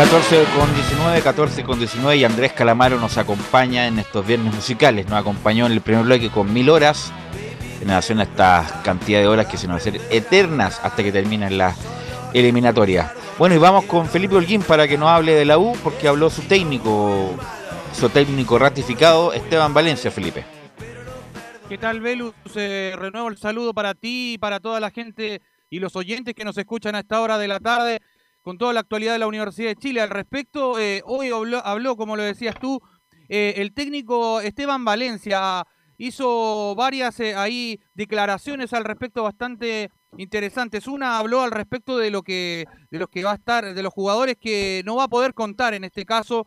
14 con 19, 14 con 19 y Andrés Calamaro nos acompaña en estos viernes musicales. Nos acompañó en el primer bloque con Mil Horas en relación a esta cantidad de horas que se nos van a hacer eternas hasta que terminen las eliminatorias. Bueno, y vamos con Felipe Holguín para que nos hable de la U, porque habló su técnico, su técnico ratificado, Esteban Valencia, Felipe. ¿Qué tal, Velus? Eh, renuevo el saludo para ti y para toda la gente y los oyentes que nos escuchan a esta hora de la tarde con toda la actualidad de la Universidad de Chile al respecto. Eh, hoy habló, como lo decías tú, eh, el técnico Esteban Valencia hizo varias ahí declaraciones al respecto bastante interesantes. Una habló al respecto de lo que de los que va a estar, de los jugadores que no va a poder contar en este caso.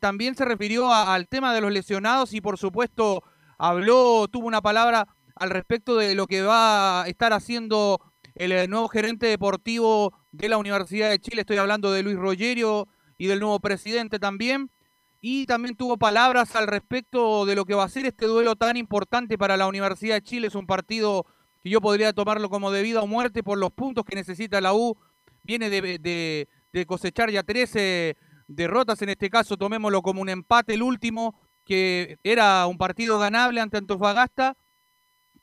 también se refirió al tema de los lesionados y por supuesto habló, tuvo una palabra al respecto de lo que va a estar haciendo el eh, nuevo gerente deportivo de la Universidad de Chile. Estoy hablando de Luis Rogerio y del nuevo presidente también. Y también tuvo palabras al respecto de lo que va a ser este duelo tan importante para la Universidad de Chile. Es un partido que yo podría tomarlo como de vida o muerte por los puntos que necesita la U. Viene de, de cosechar ya 13 derrotas, en este caso tomémoslo como un empate el último que era un partido ganable ante Antofagasta,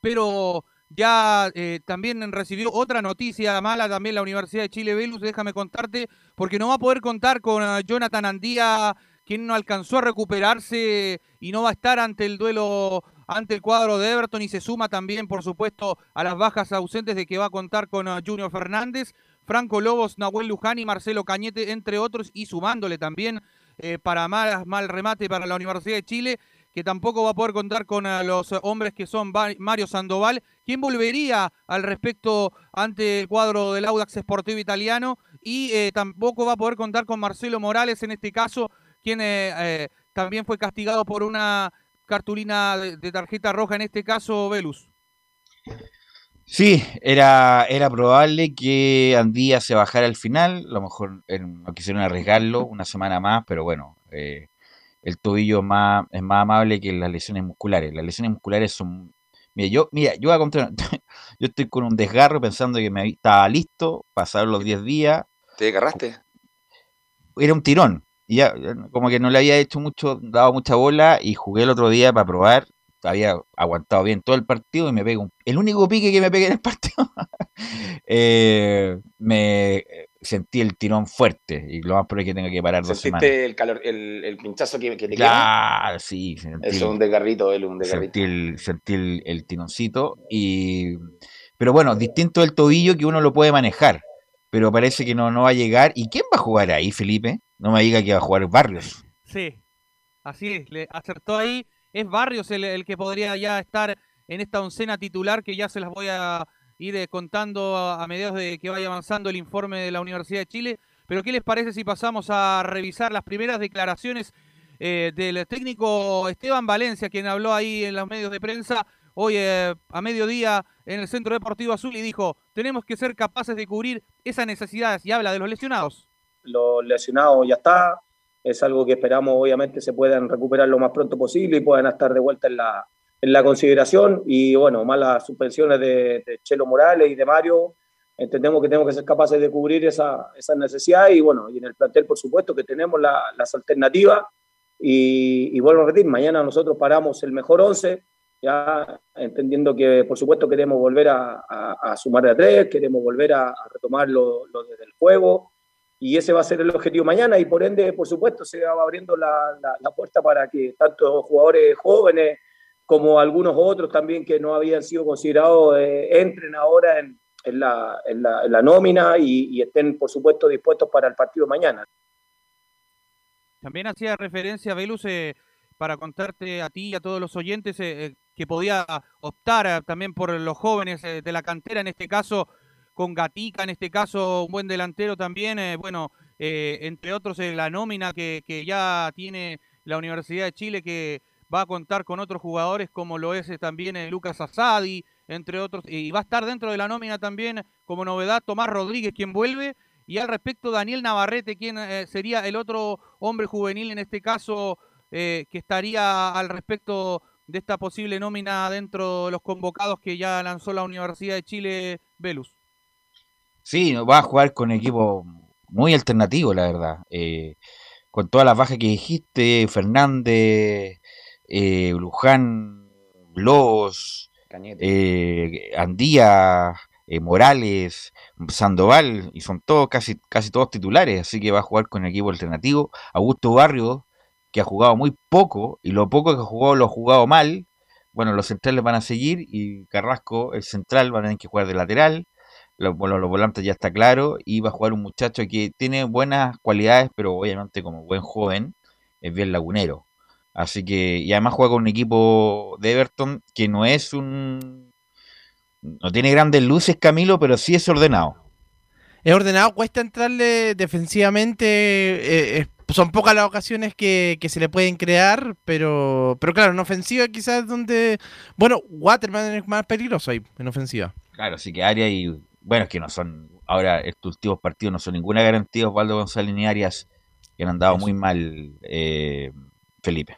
pero ya eh, también recibió otra noticia mala también la Universidad de Chile Velus, déjame contarte, porque no va a poder contar con eh, Jonathan Andía, quien no alcanzó a recuperarse y no va a estar ante el duelo ante el cuadro de Everton y se suma también, por supuesto, a las bajas ausentes de que va a contar con eh, Junior Fernández, Franco Lobos, Nahuel Luján y Marcelo Cañete, entre otros, y sumándole también eh, para mal, mal remate para la Universidad de Chile, que tampoco va a poder contar con eh, los hombres que son Mario Sandoval, quien volvería al respecto ante el cuadro del Audax Sportivo Italiano, y eh, tampoco va a poder contar con Marcelo Morales, en este caso, quien también fue castigado por una cartulina de, tarjeta roja, en este caso, Velus. Sí, era, era probable que Andía se bajara al final, a lo mejor eh, no quisieron arriesgarlo una semana más, pero bueno, eh, el tobillo más, es más amable que las lesiones musculares. Las lesiones musculares son... Mira, yo, mira, yo voy a contar, yo estoy con un desgarro pensando que me estaba listo, pasaron los 10 días. ¿Te desgarraste? Era un tirón, y ya, como que no le había hecho mucho, dado mucha bola, y jugué el otro día para probar, había aguantado bien todo el partido y me pego el único pique que me pegué en el partido eh, me sentí el tirón fuerte y lo más probable es que tenga que parar dos semanas. el calor, el, el pinchazo que, que te queda? sí. es un desgarrito, él, un desgarrito. Sentí, el, sentí el, el, tironcito y... Pero bueno, distinto del tobillo que uno lo puede manejar, pero parece que no, no va a llegar. ¿Y quién va a jugar ahí, Felipe? No me diga que va a jugar Barrios. Sí, así es, le acertó ahí es Barrios el, que podría ya estar en esta oncena titular que ya se las voy a ir eh, contando a, mediados de que vaya avanzando el informe de la Universidad de Chile. Pero ¿qué les parece si pasamos a revisar las primeras declaraciones eh, del técnico Esteban Valencia, quien habló ahí en los medios de prensa hoy eh, a mediodía en el Centro Deportivo Azul y dijo, tenemos que ser capaces de cubrir esas necesidades y habla de los lesionados. Los lesionados ya está, es algo que esperamos obviamente se puedan recuperar lo más pronto posible y puedan estar de vuelta en la, en la consideración. Y bueno, más las suspensiones de, Chelo Morales y de Mario, entendemos que tenemos que ser capaces de cubrir esa, esa necesidad y bueno, y en el plantel por supuesto que tenemos las alternativas. Y, vuelvo a repetir, mañana nosotros paramos el mejor 11, ya entendiendo que por supuesto queremos volver a, a, sumar de a tres, queremos volver a, retomar lo, lo desde el juego, y ese va a ser el objetivo mañana y por ende, por supuesto, se va abriendo la, la, puerta para que tanto jugadores jóvenes como algunos otros también que no habían sido considerados eh, entren ahora en, en, la, en, la, nómina y, estén, por supuesto, dispuestos para el partido mañana. También hacía referencia, Velus, eh, para contarte a ti y a todos los oyentes eh, que podía optar también por los jóvenes de la cantera, en este caso con Gatica, en este caso un buen delantero también, eh, bueno, eh, entre otros en la nómina que, ya tiene la Universidad de Chile, que va a contar con otros jugadores como lo es eh, también Lucas Asadi, entre otros, y va a estar dentro de la nómina también como novedad Tomás Rodríguez, quien vuelve, y al respecto Daniel Navarrete, quien sería el otro hombre juvenil en este caso, que estaría al respecto de esta posible nómina dentro de los convocados que ya lanzó la Universidad de Chile, Velus. Sí, va a jugar con equipo muy alternativo, la verdad. Eh, con todas las bajas que dijiste, Fernández, eh, Luján, Lobos, eh, Andía, eh, Morales, Sandoval, y son todos casi, casi todos titulares, así que va a jugar con equipo alternativo. Augusto Barrio, que ha jugado muy poco, y lo poco que ha jugado lo ha jugado mal. Bueno, los centrales van a seguir, y Carrasco, el central, van a tener que jugar de lateral. Los, los volantes ya está claro, y va a jugar un muchacho que tiene buenas cualidades, pero obviamente como buen joven, es bien lagunero. Así que, y además juega con un equipo de Everton que no es un. No tiene grandes luces, Camilo, pero sí es ordenado. Es ordenado, cuesta entrarle defensivamente. Eh, son pocas las ocasiones que, se le pueden crear, pero, pero claro, en ofensiva quizás donde. Bueno, Waterman es más peligroso ahí, en ofensiva. Claro, así que Arias y. Bueno, es que no son. Ahora, estos últimos partidos no son ninguna garantía. Osvaldo González ni Arias, que han andado muy mal, eh, Felipe.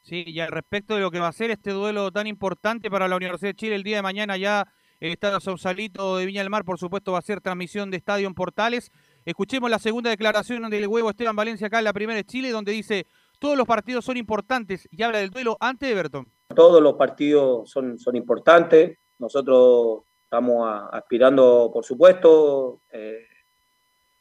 Sí, y al respecto de lo que va a ser este duelo tan importante para la Universidad de Chile el día de mañana ya el Estadio Sausalito de Viña del Mar, por supuesto, va a ser transmisión de Estadio en Portales. Escuchemos la segunda declaración del huevo Esteban Valencia acá en la primera de Chile, donde dice, todos los partidos son importantes y habla del duelo ante Everton. Todos los partidos son, son importantes. Nosotros estamos aspirando, por supuesto, eh,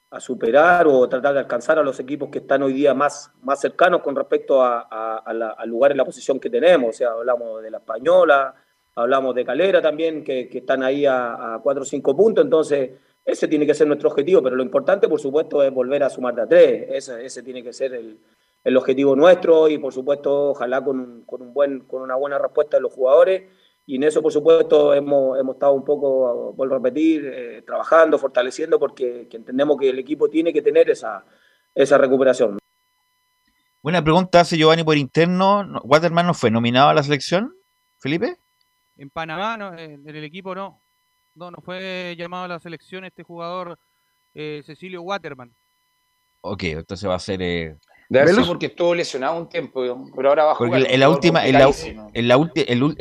a superar o tratar de alcanzar a los equipos que están hoy día más, más cercanos con respecto a, al lugar en la posición que tenemos. O sea, hablamos de la Española, hablamos de Calera también, que, están ahí a, cuatro o cinco puntos. Entonces, ese tiene que ser nuestro objetivo, pero lo importante, por supuesto, es volver a sumar de a tres. Ese, ese tiene que ser el, el, objetivo nuestro y, por supuesto, ojalá con, con, un buen, con una buena respuesta de los jugadores y en eso, por supuesto, hemos, hemos estado un poco, vuelvo a repetir, eh, trabajando, fortaleciendo, porque entendemos que el equipo tiene que tener esa, esa recuperación. Buena pregunta hace Giovanni por interno. ¿Waterman no fue nominado a la selección, Felipe? En Panamá, no, en el equipo no. No, no fue llamado a la selección este jugador eh, Cecilio Waterman. Ok, entonces va a ser eh, Debe ser porque estuvo lesionado un tiempo, pero ahora va a jugar. En la, última, en,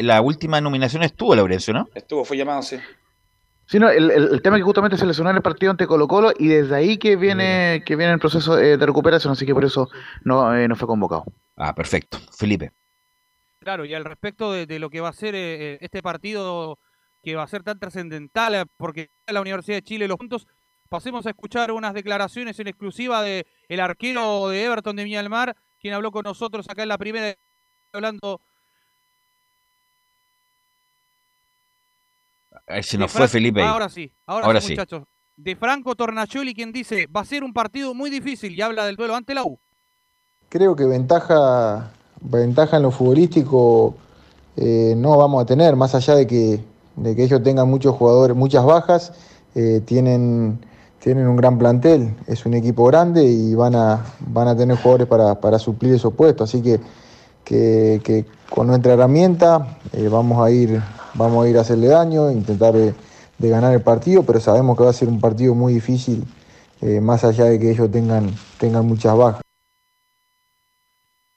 la, última nominación estuvo Laurencio, ¿no? Estuvo, fue llamado, sí. Sí, no, el, tema es que justamente se lesionó en el partido ante Colo Colo y desde ahí que viene, que viene el proceso eh, de recuperación, así que por eso no, eh, no fue convocado. Ah, perfecto. Felipe. Claro, y al respecto de, lo que va a ser eh, este partido que va a ser tan trascendental, porque la Universidad de Chile los puntos Pasemos a escuchar unas declaraciones en exclusiva de el arquero de Everton de Viña del Mar, quien habló con nosotros acá en la primera, hablando. Ahí se nos fue Felipe. Ahora sí, ahora, sí, muchachos. De Franco Tornacholi, quien dice, va a ser un partido muy difícil y habla del duelo ante la U. Creo que ventaja, ventaja en lo futbolístico eh, no vamos a tener, más allá de que, de que ellos tengan muchos jugadores, muchas bajas, eh, tienen tienen un gran plantel, es un equipo grande y van a, van a tener jugadores para, suplir esos puestos. Así que, que, con nuestra herramienta eh, vamos, a ir, vamos a ir a hacerle daño, intentar de, ganar el partido, pero sabemos que va a ser un partido muy difícil, eh, más allá de que ellos tengan, tengan muchas bajas.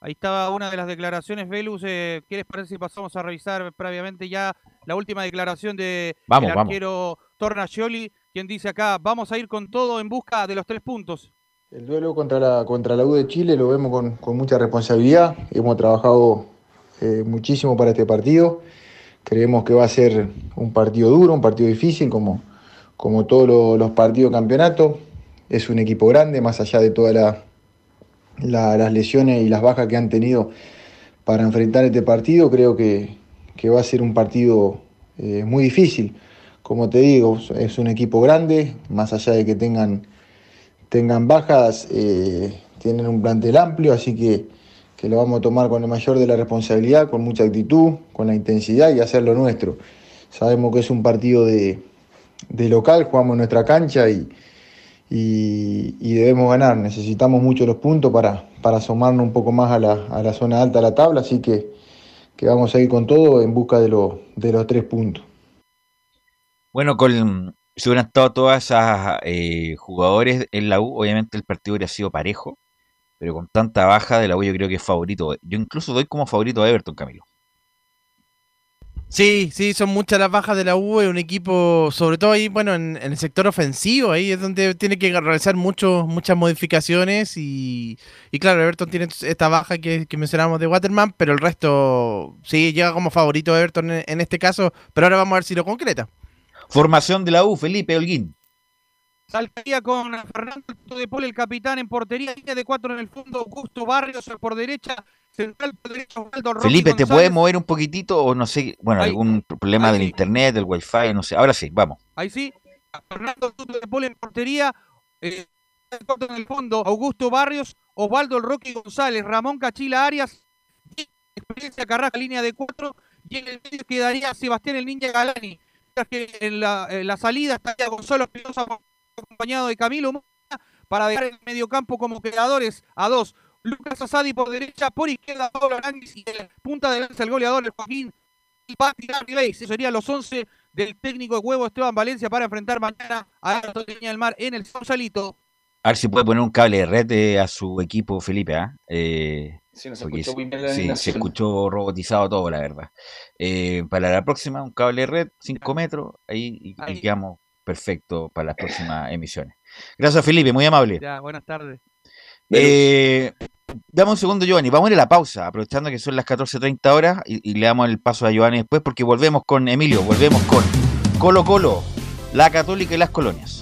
Ahí estaba una de las declaraciones, Velus. Eh, ¿Qué les parece si pasamos a revisar previamente ya la última declaración de vamos, el arquero Tornascioli? Quien dice acá, vamos a ir con todo en busca de los tres puntos. El duelo contra la, contra la U de Chile lo vemos con, mucha responsabilidad. Hemos trabajado eh, muchísimo para este partido. Creemos que va a ser un partido duro, un partido difícil, como, como todos los, partidos de campeonato. Es un equipo grande, más allá de todas las lesiones y las bajas que han tenido para enfrentar este partido. Creo que, va a ser un partido eh, muy difícil como te digo, es un equipo grande, más allá de que tengan, tengan bajas, eh, tienen un plantel amplio, así que, lo vamos a tomar con el mayor de la responsabilidad, con mucha actitud, con la intensidad y hacer lo nuestro. Sabemos que es un partido de, local, jugamos en nuestra cancha y, y, debemos ganar. Necesitamos mucho los puntos para, para asomarnos un poco más a la, zona alta de la tabla, así que, que, vamos a ir con todo en busca de, de los tres puntos. Bueno, con, si hubieran estado todas esas eh, jugadores en la U, obviamente el partido hubiera sido parejo, pero con tanta baja de la U yo creo que es favorito. Yo incluso doy como favorito a Everton, Camilo. Sí, sí, son muchas las bajas de la U, es un equipo, sobre todo ahí, bueno, en, el sector ofensivo, ahí es donde tiene que realizar muchos, muchas modificaciones y, y claro, Everton tiene esta baja que, que mencionamos de Waterman, pero el resto sí llega como favorito Everton en, en este caso, pero ahora vamos a ver si lo concreta. Formación de la U, Felipe Holguín. Saltaría con Fernando de Paul, el capitán en portería, línea de cuatro en el fondo, Augusto Barrios por derecha, central por derecha, Osvaldo Roque Felipe, ¿te puedes mover un poquitito o no sé, bueno, Ahí. algún problema del sí. internet, del wifi, no sé. Ahora sí, vamos. Ahí sí, Fernando Tuto de Paul en portería, eh, en el fondo, Augusto Barrios, Osvaldo El Roque González, Ramón Cachila Arias, experiencia Carrasca, línea de cuatro, y en el medio quedaría Sebastián el Ninja Galani. Que en la, salida estaría Gonzalo Espinosa acompañado de Camilo Mora para dejar el mediocampo como creadores a dos. Lucas Asadi por derecha, por izquierda Pablo Aranguis y la punta de lanza el goleador el Joaquín y Pati. Esos serían los 11 del técnico de huevo Esteban Valencia para enfrentar mañana a Toteña del Mar en el Sausalito. A ver si puede poner un cable de red eh, a su equipo, Felipe. ¿ah? Eh, Sí, no se porque escuchó es- muy bien la sí, se animación. escuchó robotizado todo, la verdad. Eh, para la próxima, un cable de red, 5 metros, ahí, y- y, Ahí. quedamos perfecto para las próximas emisiones. Gracias, Felipe, muy amable. Ya, buenas tardes. Eh, dame un segundo, Giovanni. Vamos a ir a la pausa, aprovechando que son las 14.30 horas y, y le damos el paso a Giovanni después, porque volvemos con Emilio, volvemos con Colo Colo, la Católica y las colonias.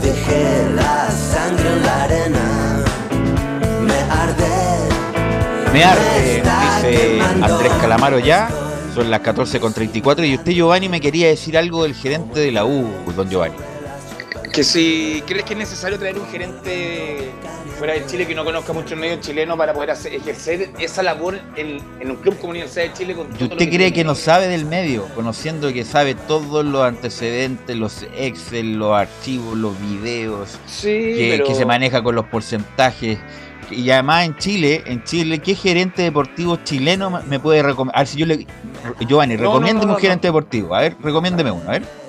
Dejé la sangre en la arena. Me arde. Me arde, dice Andrés Calamaro ya. Son las 14.34 y usted, Giovanni, me quería decir algo del gerente de la U, don Giovanni. Que si crees que es necesario traer un gerente fuera de Chile que no conozca mucho el medio chileno para poder hacer, ejercer esa labor en, en un club como Universidad de Chile con ¿Y todo usted cree tiene. que no sabe del medio, conociendo que sabe todos los antecedentes, los Excel, los archivos, los videos, Sí, que, pero- que se maneja con los porcentajes? Y además en Chile, en Chile, ¿qué gerente deportivo chileno me- puede recomendar? A ver si yo le. Giovanni, No, no, recomiéndeme no, no, un gerente deportivo. A ver, recomiéndeme uno, a ver.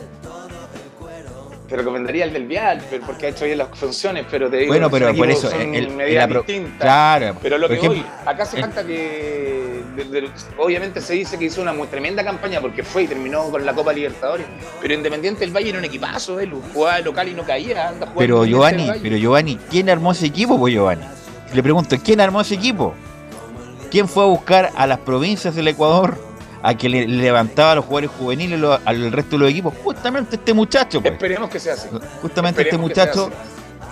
Te recomendaría el del Vial, porque ha hecho bien las funciones, pero te digo, Bueno, pero por eso, son el- medidas distintas. claro, Pero lo que ejemplo, voy, acá se falta que de- de- obviamente se dice que hizo una muy tremenda campaña porque fue y terminó con la Copa Libertadores, pero Independiente del Valle era un equipazo, él jugaba local y no caía, anda Pero Giovanni, pero Giovanni, ¿quién armó ese equipo, pues Giovanni? Le pregunto, ¿quién armó ese equipo? ¿Quién fue a buscar a las provincias del Ecuador a que le le levantaba a los jugadores juveniles lo- al resto de los equipos? Justamente este muchacho, pues. Esperemos que sea así. Justamente este Esperemos muchacho.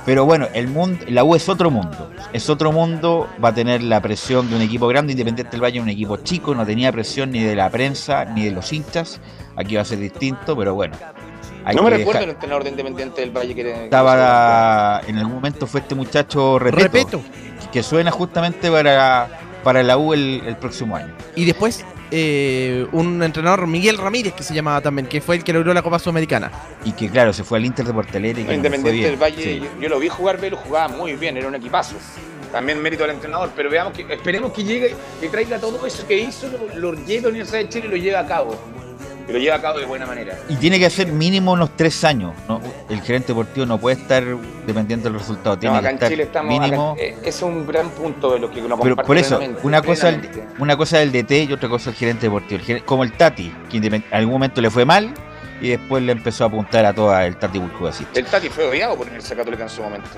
Pero bueno, el mundo, la U es otro mundo. Es otro mundo, va a tener la presión de un equipo grande, Independiente del Valle, un equipo chico, no tenía presión ni de la prensa ni de los hinchas. Aquí va a ser distinto, pero bueno. hay no me recuerdo dejar- el entrenador de Independiente del Valle que era- que estaba en algún momento fue este muchacho Repeto, Repeto. que suena justamente para, para la U el, el próximo año. Y después eh, un entrenador, Miguel Ramírez, que se llamaba también, que fue el que logró la Copa Sudamericana. Y que claro, se fue al Inter de Porto Alegre y que Independiente del Valle, Sí. yo, yo lo vi jugar, pero jugaba muy bien, era un equipazo. También mérito al entrenador, pero veamos que esperemos que llegue y traiga todo eso que hizo, lo, lo lleve a la Universidad de Chile y lo lleve a cabo. Y lo lleve a cabo de buena manera. Y tiene que hacer mínimo unos tres años. ¿no? El gerente deportivo no puede estar dependiente del resultado. Tiene No, que en estar Chile estamos. mínimo. acá- eh, es un gran punto de lo que lo Pero por eso, una cosa, el, una cosa el DT y otra cosa el gerente deportivo. El como el Tati, que en algún momento le fue mal y después le empezó a apuntar a toda el Tati Burjubasí. El Tati fue odiado por Universidad Católica en su momento.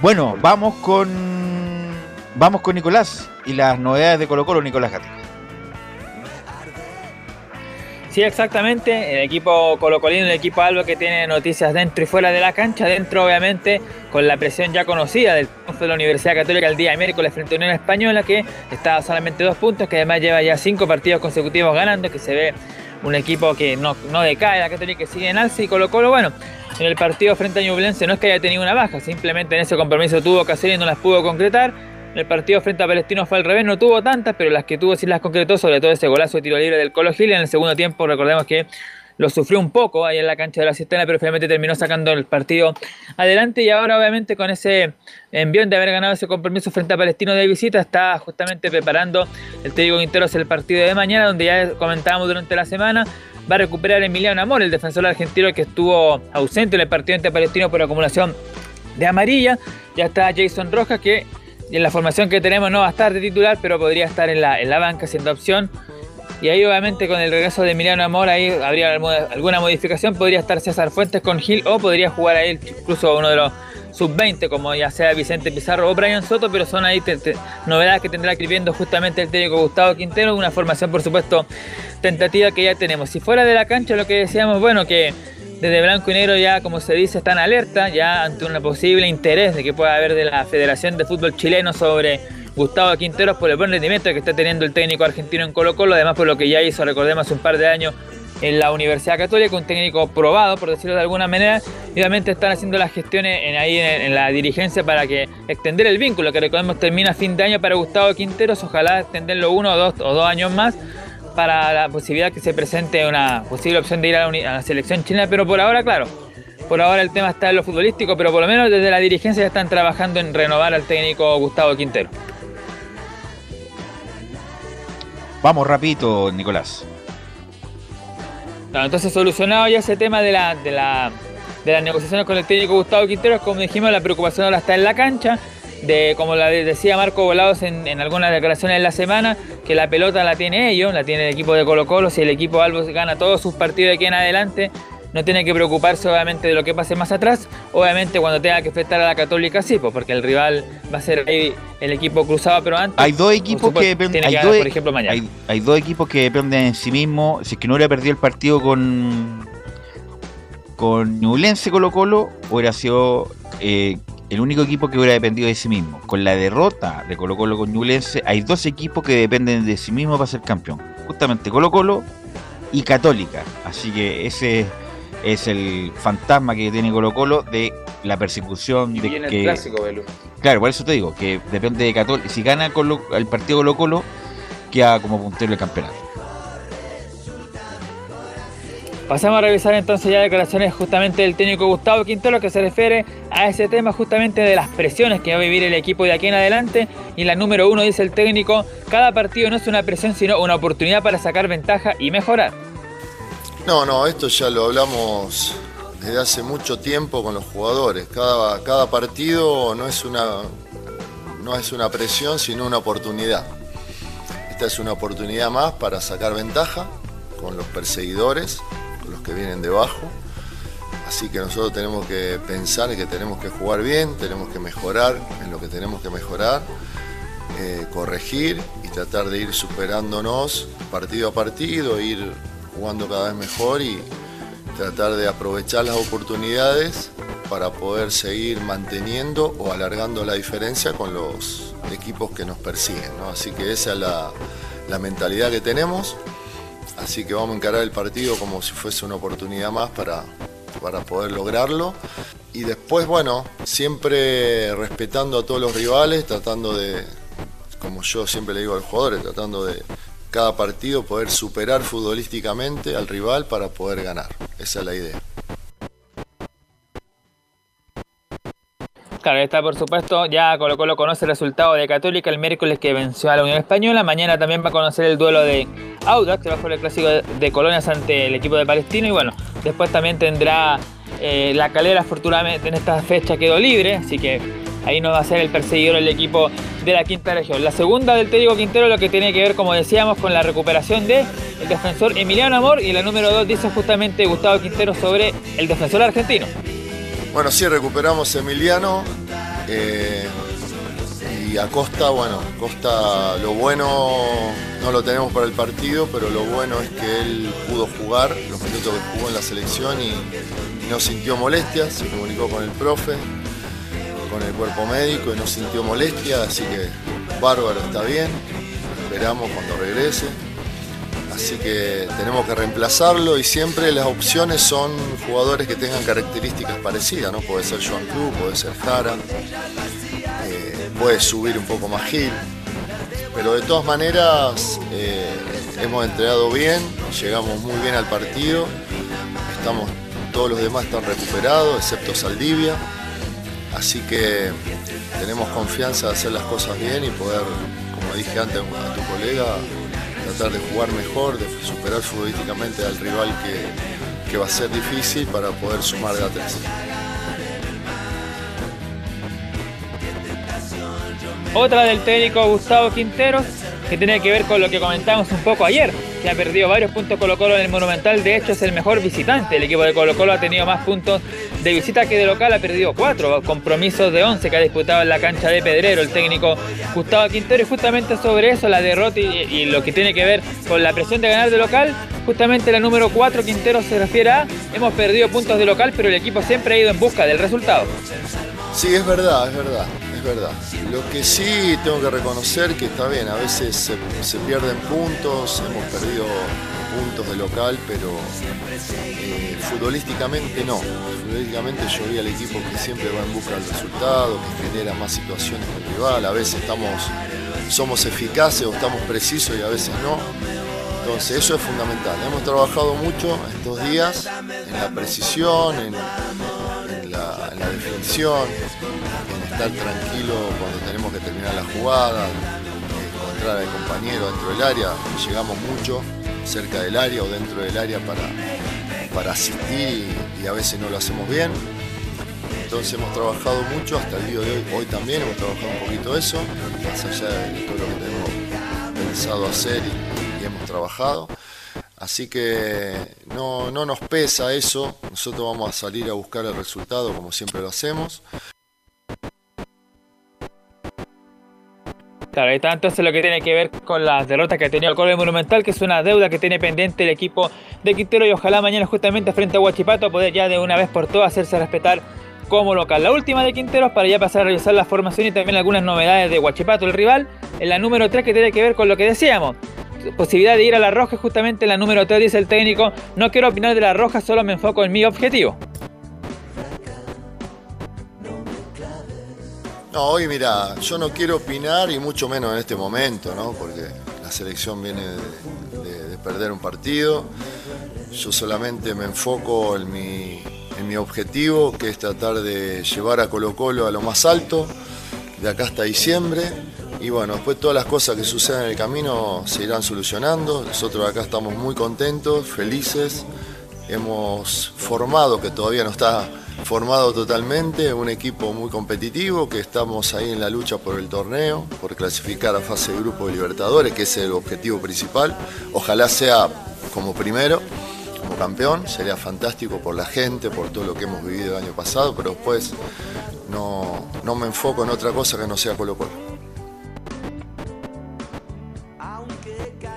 Bueno, vamos con vamos con Nicolás y las novedades de Colo Colo, Nicolás Gatica. Sí, exactamente. El equipo colocolino, el equipo Alba que tiene noticias dentro y fuera de la cancha. Dentro, obviamente, con la presión ya conocida del triunfo de la Universidad Católica el día miércoles frente a Unión Española, que está solamente dos puntos, que además lleva ya cinco partidos consecutivos ganando, que se ve un equipo que no, no decae, la Católica que sigue en alza y Colo Colo, bueno, en el partido frente a Ñublense no es que haya tenido una baja, simplemente en ese compromiso tuvo hacer y no las pudo concretar. El partido frente a Palestino fue al revés, no tuvo tantas, pero las que tuvo sí las concretó, sobre todo ese golazo de tiro libre del Colo Gil. En el segundo tiempo, recordemos que lo sufrió un poco ahí en la cancha de la Cisterna, pero finalmente terminó sacando el partido adelante. Y ahora, obviamente, con ese envión de haber ganado ese compromiso frente a Palestino de visita, está justamente preparando el técnico Quinteros el partido de mañana, donde ya comentábamos durante la semana. Va a recuperar Emiliano Amor, el defensor argentino que estuvo ausente en el partido ante Palestino por acumulación de amarilla. Ya está Jason Rojas, que en la formación que tenemos no va a estar de titular, pero podría estar en la, en la banca siendo opción. Y ahí obviamente con el regreso de Emiliano Amor ahí habría alguna modificación, podría estar César Fuentes con Gil o podría jugar ahí incluso uno de los sub-20 como ya sea Vicente Pizarro o Brian Soto, pero son ahí novedades que tendrá que viendo justamente el técnico Gustavo Quintero, una formación por supuesto tentativa que ya tenemos. Si fuera de la cancha lo que decíamos, bueno, que desde Blanco y Negro ya, como se dice, están alerta ya ante un posible interés de que pueda haber de la Federación de Fútbol Chileno sobre Gustavo Quinteros por el buen rendimiento que está teniendo el técnico argentino en Colo Colo, además por lo que ya hizo, recordemos, hace un par de años en la Universidad Católica, un técnico probado, por decirlo de alguna manera, y obviamente están haciendo las gestiones en, ahí en, la dirigencia para que extender el vínculo, que recordemos termina fin de año para Gustavo Quinteros, ojalá extenderlo uno o dos, o dos años más para la posibilidad que se presente una posible opción de ir a la, uni- a la selección chilena, pero por ahora, claro, por ahora el tema está en lo futbolístico, pero por lo menos desde la dirigencia ya están trabajando en renovar al técnico Gustavo Quintero. Vamos rapidito, Nicolás. Claro, entonces solucionado ya ese tema de la, de la de las negociaciones con el técnico Gustavo Quinteros, como dijimos, la preocupación ahora está en la cancha, de como la de- decía Marco Volados en, en algunas declaraciones de la semana, que la pelota la tiene ellos, la tiene el equipo de Colo Colo, si el equipo Albos gana todos sus partidos de aquí en adelante, no tiene que preocuparse obviamente de lo que pase más atrás, obviamente cuando tenga que enfrentar a la Católica sí, pues, porque el rival va a ser el equipo cruzado, pero antes... Hay dos equipos supuesto, que dependen. Hay, dos, por ejemplo, mañana. hay- hay dos equipos que dependen en sí mismos. Si es que no hubiera perdido el partido con con Ñublense Colo Colo, hubiera sido eh, el único equipo que hubiera dependido de sí mismo. Con la derrota de Colo Colo con Ñublense, hay dos equipos que dependen de sí mismos para ser campeón. Justamente Colo Colo y Católica. Así que ese es el fantasma que tiene Colo Colo de la persecución Y de viene que... el clásico, Belu. Claro, por eso te digo, que depende de Católica. Si gana Colo- el partido Colo Colo, queda como puntero del campeonato. Pasamos a revisar entonces ya declaraciones justamente del técnico Gustavo Quintero que se refiere a ese tema justamente de las presiones que va a vivir el equipo de aquí en adelante. Y la número uno dice el técnico, cada partido no es una presión sino una oportunidad para sacar ventaja y mejorar. No, no, esto ya lo hablamos desde hace mucho tiempo con los jugadores. Cada, cada partido no es, una, no es una presión, sino una oportunidad. Esta es una oportunidad más para sacar ventaja con los perseguidores, que vienen debajo. Así que nosotros tenemos que pensar que tenemos que jugar bien, tenemos que mejorar en lo que tenemos que mejorar, eh, corregir y tratar de ir superándonos partido a partido, ir jugando cada vez mejor y tratar de aprovechar las oportunidades para poder seguir manteniendo o alargando la diferencia con los equipos que nos persiguen. Así que esa es la mentalidad que tenemos. Así que vamos a encarar el partido como si fuese una oportunidad más para, para poder lograrlo. Y después, bueno, siempre respetando a todos los rivales, tratando de, como yo siempre le digo a los jugadores, tratando de cada partido poder superar futbolísticamente al rival para poder ganar. Esa es la idea. Claro, está por supuesto, ya Colo Colo conoce el resultado de Católica el miércoles que venció a la Unión Española. Mañana también va a conocer el duelo de Audax, que va a jugar el clásico de, de Colonias ante el equipo de Palestino. Y bueno, después también tendrá eh, la calera, afortunadamente en esta fecha quedó libre, así que ahí no va a ser el perseguidor el equipo de la quinta región. La segunda del técnico Quintero lo que tiene que ver, como decíamos, con la recuperación de el defensor Emiliano Amor y la número dos dice justamente Gustavo Quintero sobre el defensor argentino. Bueno, sí, recuperamos a Emiliano. eh, y a Costa, bueno, Costa lo bueno no lo tenemos para el partido, pero lo bueno es que él pudo jugar los minutos que jugó en la selección y, y no sintió molestias, se comunicó con el profe, con el cuerpo médico y no sintió molestia, así que bárbaro, está bien, esperamos cuando regrese. Así que tenemos que reemplazarlo y siempre las opciones son jugadores que tengan características parecidas, ¿no? Puede ser Joan Cruz, puede ser Jara, eh, puede subir un poco más Gil. Pero de todas maneras eh, hemos entrenado bien, llegamos muy bien al partido, estamos, todos los demás están recuperados, excepto Saldivia. Así que tenemos confianza de hacer las cosas bien y poder, como dije antes a tu colega, tratar de jugar mejor, de superar futbolísticamente al rival que, que va a ser difícil para poder sumar de a tres. Otra del técnico Gustavo Quinteros, que tiene que ver con lo que comentamos un poco ayer, que ha perdido varios puntos Colo Colo en el Monumental, de hecho es el mejor visitante, el equipo de Colo Colo ha tenido más puntos de visita que de local, ha perdido cuatro compromisos de 11 que ha disputado en la cancha de Pedrero el técnico Gustavo Quintero y justamente sobre eso, la derrota y, y lo que tiene que ver con la presión de ganar de local, justamente la número 4 Quintero se refiere a, hemos perdido puntos de local, pero el equipo siempre ha ido en busca del resultado. Sí, es verdad, es verdad, verdad. Lo que sí tengo que reconocer que está bien, a veces se, pierden puntos, hemos perdido puntos de local, pero eh, futbolísticamente no. Futbolísticamente yo vi al equipo que siempre va en busca del resultado, que genera más situaciones que el rival, a veces estamos, somos eficaces o estamos precisos y a veces no. Entonces eso es fundamental. Hemos trabajado mucho estos días en la precisión, en la, en la definición, en estar tranquilo cuando tenemos que terminar la jugada, encontrar al compañero dentro del área. Llegamos mucho cerca del área o dentro del área para, para asistir y, a veces no lo hacemos bien. Entonces hemos trabajado mucho hasta el día de hoy. Hoy también hemos trabajado un poquito eso, más allá de todo lo que tenemos pensado hacer y hemos trabajado. Así que no, no nos pesa eso, nosotros vamos a salir a buscar el resultado como siempre lo hacemos. Claro, ahí está entonces lo que tiene que ver con las derrotas que ha tenido el Colo Monumental, que es una deuda que tiene pendiente el equipo de Quintero y ojalá mañana justamente frente a Huachipato poder ya de una vez por todas hacerse respetar como local. La última de Quinteros para ya pasar a revisar la formación y también algunas novedades de Huachipato, el rival. En la número 3 que tiene que ver con lo que decíamos. Posibilidad de ir a la roja, justamente en la número 3 dice el técnico. No quiero opinar de la roja, solo me enfoco en mi objetivo. No, hoy mira, yo no quiero opinar y mucho menos en este momento, ¿no? Porque la selección viene de perder un partido. Yo solamente me enfoco en mi, en mi objetivo, que es tratar de llevar a Colo Colo a lo más alto, de acá hasta diciembre. Y bueno, después todas las cosas que sucedan en el camino se irán solucionando. Nosotros acá estamos muy contentos, felices. Hemos formado, que todavía no está formado totalmente, un equipo muy competitivo, que estamos ahí en la lucha por el torneo, por clasificar a fase de grupo de Libertadores, que es el objetivo principal. Ojalá sea como primero, como campeón, sería fantástico por la gente, por todo lo que hemos vivido el año pasado, pero después no, no me enfoco en otra cosa que no sea Colo Colo.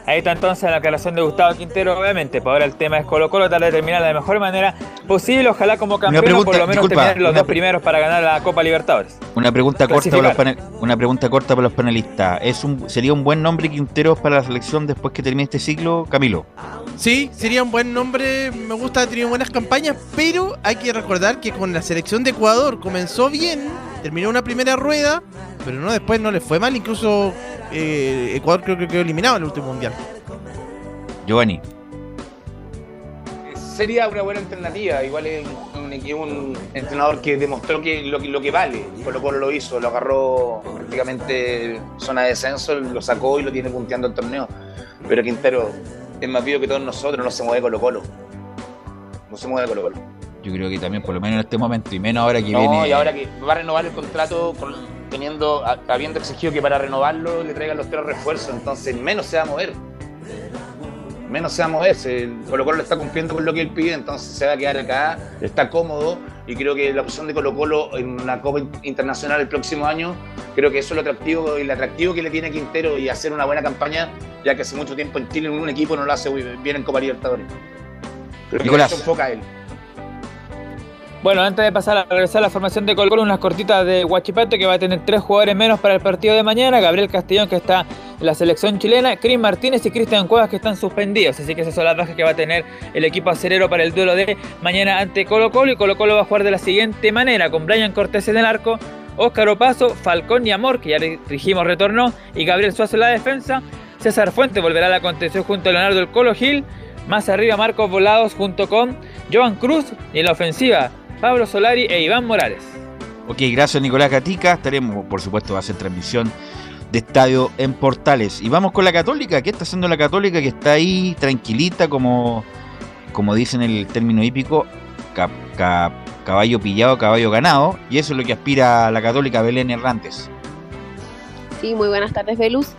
Ahí está entonces la aclaración de Gustavo Quintero, obviamente. Por ahora el tema es Colo Colo, tratar de terminar de la mejor manera posible. Ojalá como campeón, pregunta, por lo menos disculpa, terminar los una dos primeros para ganar la Copa Libertadores. Una pregunta corta para los Clasificar. pane- una pregunta corta para los panelistas. ¿Es un, ¿Sería un buen nombre Quinteros para la selección después que termine este ciclo, Camilo? Sí, sería un buen nombre, me gusta, ha tenido buenas campañas, pero hay que recordar que con la selección de Ecuador comenzó bien, terminó una primera rueda, pero no después no le fue mal, incluso eh, Ecuador creo que quedó eliminado en el último mundial. Giovanni. Sería una buena alternativa, igual es un, un- un entrenador que demostró que lo, que lo que vale, Colo Colo lo hizo, lo agarró prácticamente zona de descenso, lo sacó y lo tiene punteando el torneo. Pero Quintero es más vivo que todos nosotros, no se mueve Colo Colo. No se mueve Colo Colo. Yo creo que también, por lo menos en este momento, y menos ahora que No, viene. y ahora que va a renovar el contrato con- teniendo, habiendo exigido que para renovarlo le traigan los tres refuerzos, entonces menos se va a mover. Menos se va a mover. Colo Colo está cumpliendo con lo que él pide, entonces se va a quedar acá, está cómodo y creo que la opción de Colo Colo en una Copa Internacional el próximo año, creo que eso es lo atractivo, el atractivo que le tiene Quintero y hacer una buena campaña, ya que hace mucho tiempo en Chile un equipo no lo hace bien en Copa Libertadores. Creo que Nicolás. eso enfoca a él. Bueno, antes de pasar a regresar a la formación de Colo Colo, unas cortitas de Huachipato que va a tener tres jugadores menos para el partido de mañana. Gabriel Castellón que está en la selección chilena, Cris Martínez y Cristian Cuevas que están suspendidos. Así que esas son las bajas que va a tener el equipo acerero para el duelo de mañana ante Colo Colo. Y Colo Colo va a jugar de la siguiente manera, con Brian Cortés en el arco, Óscar Opaso, Falcón y Amor, que ya dijimos retornó, y Gabriel Suazo en la defensa. César Fuente volverá a la contención junto a Leonardo El Colo Gil. Más arriba Marcos Volados junto con Joan Cruz y en la ofensiva Pablo Solari e Iván Morales. Ok, gracias Nicolás Gatica. Estaremos, por supuesto, va a ser transmisión de estadio en Portales. Y vamos con la Católica. ¿Qué está haciendo la Católica? Que está ahí tranquilita, como, como dicen el término hípico, ca- ca- caballo pillado, caballo ganado. Y eso es lo que aspira la Católica Belén Hernández. Sí, muy buenas tardes, Velus.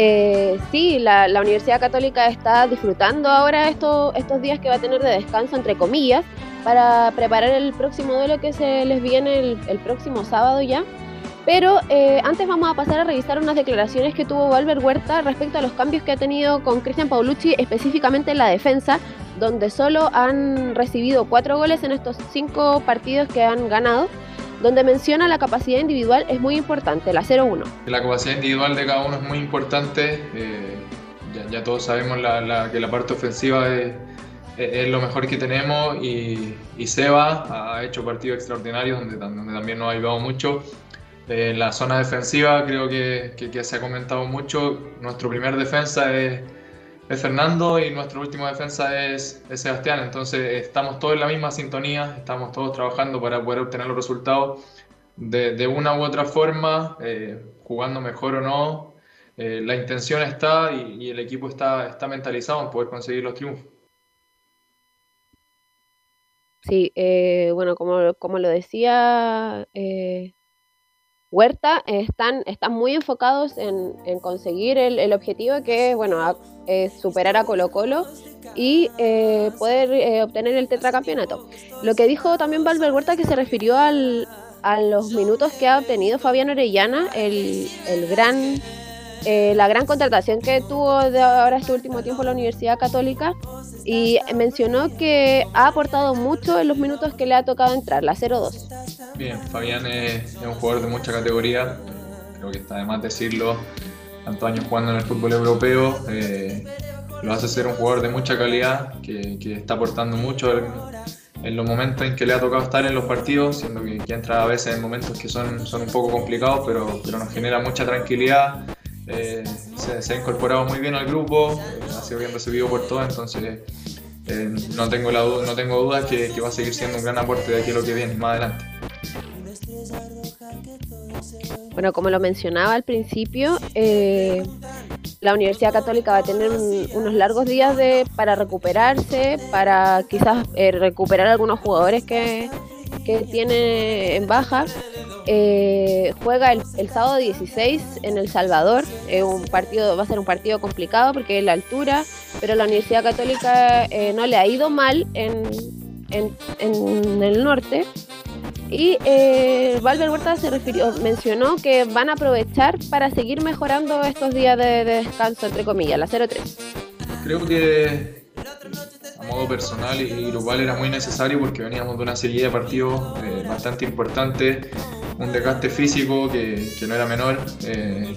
Eh, sí, la, la Universidad Católica está disfrutando ahora estos, estos días que va a tener de descanso, entre comillas, para preparar el próximo duelo que se les viene el, el próximo sábado ya. Pero eh, antes vamos a pasar a revisar unas declaraciones que tuvo Valver Huerta respecto a los cambios que ha tenido con Cristian Paulucci, específicamente en la defensa, donde solo han recibido cuatro goles en estos cinco partidos que han ganado, donde menciona la capacidad individual es muy importante, la 0-1. La capacidad individual de cada uno es muy importante. eh, ya, todos sabemos la- que la parte ofensiva es, lo mejor que tenemos y, y Seba ha hecho partidos extraordinarios donde, donde también nos ha ayudado mucho. Eh, en la zona defensiva creo que, que- que se ha comentado mucho. Nuestro primer defensa es, es Fernando y nuestro último defensa es, es Sebastián. Entonces estamos todos en la misma sintonía, estamos todos trabajando para poder obtener los resultados de, una u otra forma, eh, jugando mejor o no. eh, la intención está y, el equipo está, está mentalizado en poder conseguir los triunfos. Sí, eh, bueno, como, como lo decía Huerta, están, están muy enfocados en, en conseguir el, el objetivo que es, bueno, superar a Colo Colo y eh, poder eh, obtener el tetracampeonato. Lo que dijo también Valver Huerta que se refirió al, a los minutos que ha obtenido Fabián Orellana, el, el gran, eh, la gran contratación que tuvo de ahora este último tiempo la Universidad Católica y mencionó que ha aportado mucho en los minutos que le ha tocado entrar, la 0-2. Bien, Fabián es, un jugador de mucha categoría, creo que está de más decirlo, tantos años jugando en el fútbol europeo, eh, lo hace ser un jugador de mucha calidad, que, está aportando mucho en, en, los momentos en que le ha tocado estar en los partidos, siendo que, que entra a veces en momentos que son, son un poco complicados, pero, pero nos genera mucha tranquilidad. Eh, se, se, ha incorporado muy bien al grupo, ha sido bien recibido por todos, entonces eh, no tengo la no tengo dudas que, va a seguir siendo un gran aporte de aquí a lo que viene más adelante. Bueno, como lo mencionaba al principio, eh, la Universidad Católica va a tener un, unos largos días de, para recuperarse, para quizás recuperar algunos jugadores que, que tiene en baja. Eh, juega el, sábado 16 en El Salvador. Eh, un partido, va a ser un partido complicado porque es la altura, pero la Universidad Católica eh, no le ha ido mal en, en, en el norte. Y eh, Valver Huerta se refirió, mencionó que van a aprovechar para seguir mejorando estos días de, de descanso, entre comillas, la 0-3. Creo que a modo personal y grupal era muy necesario porque veníamos de una serie de partidos eh, bastante importantes, un desgaste físico que, que no era menor. Eh,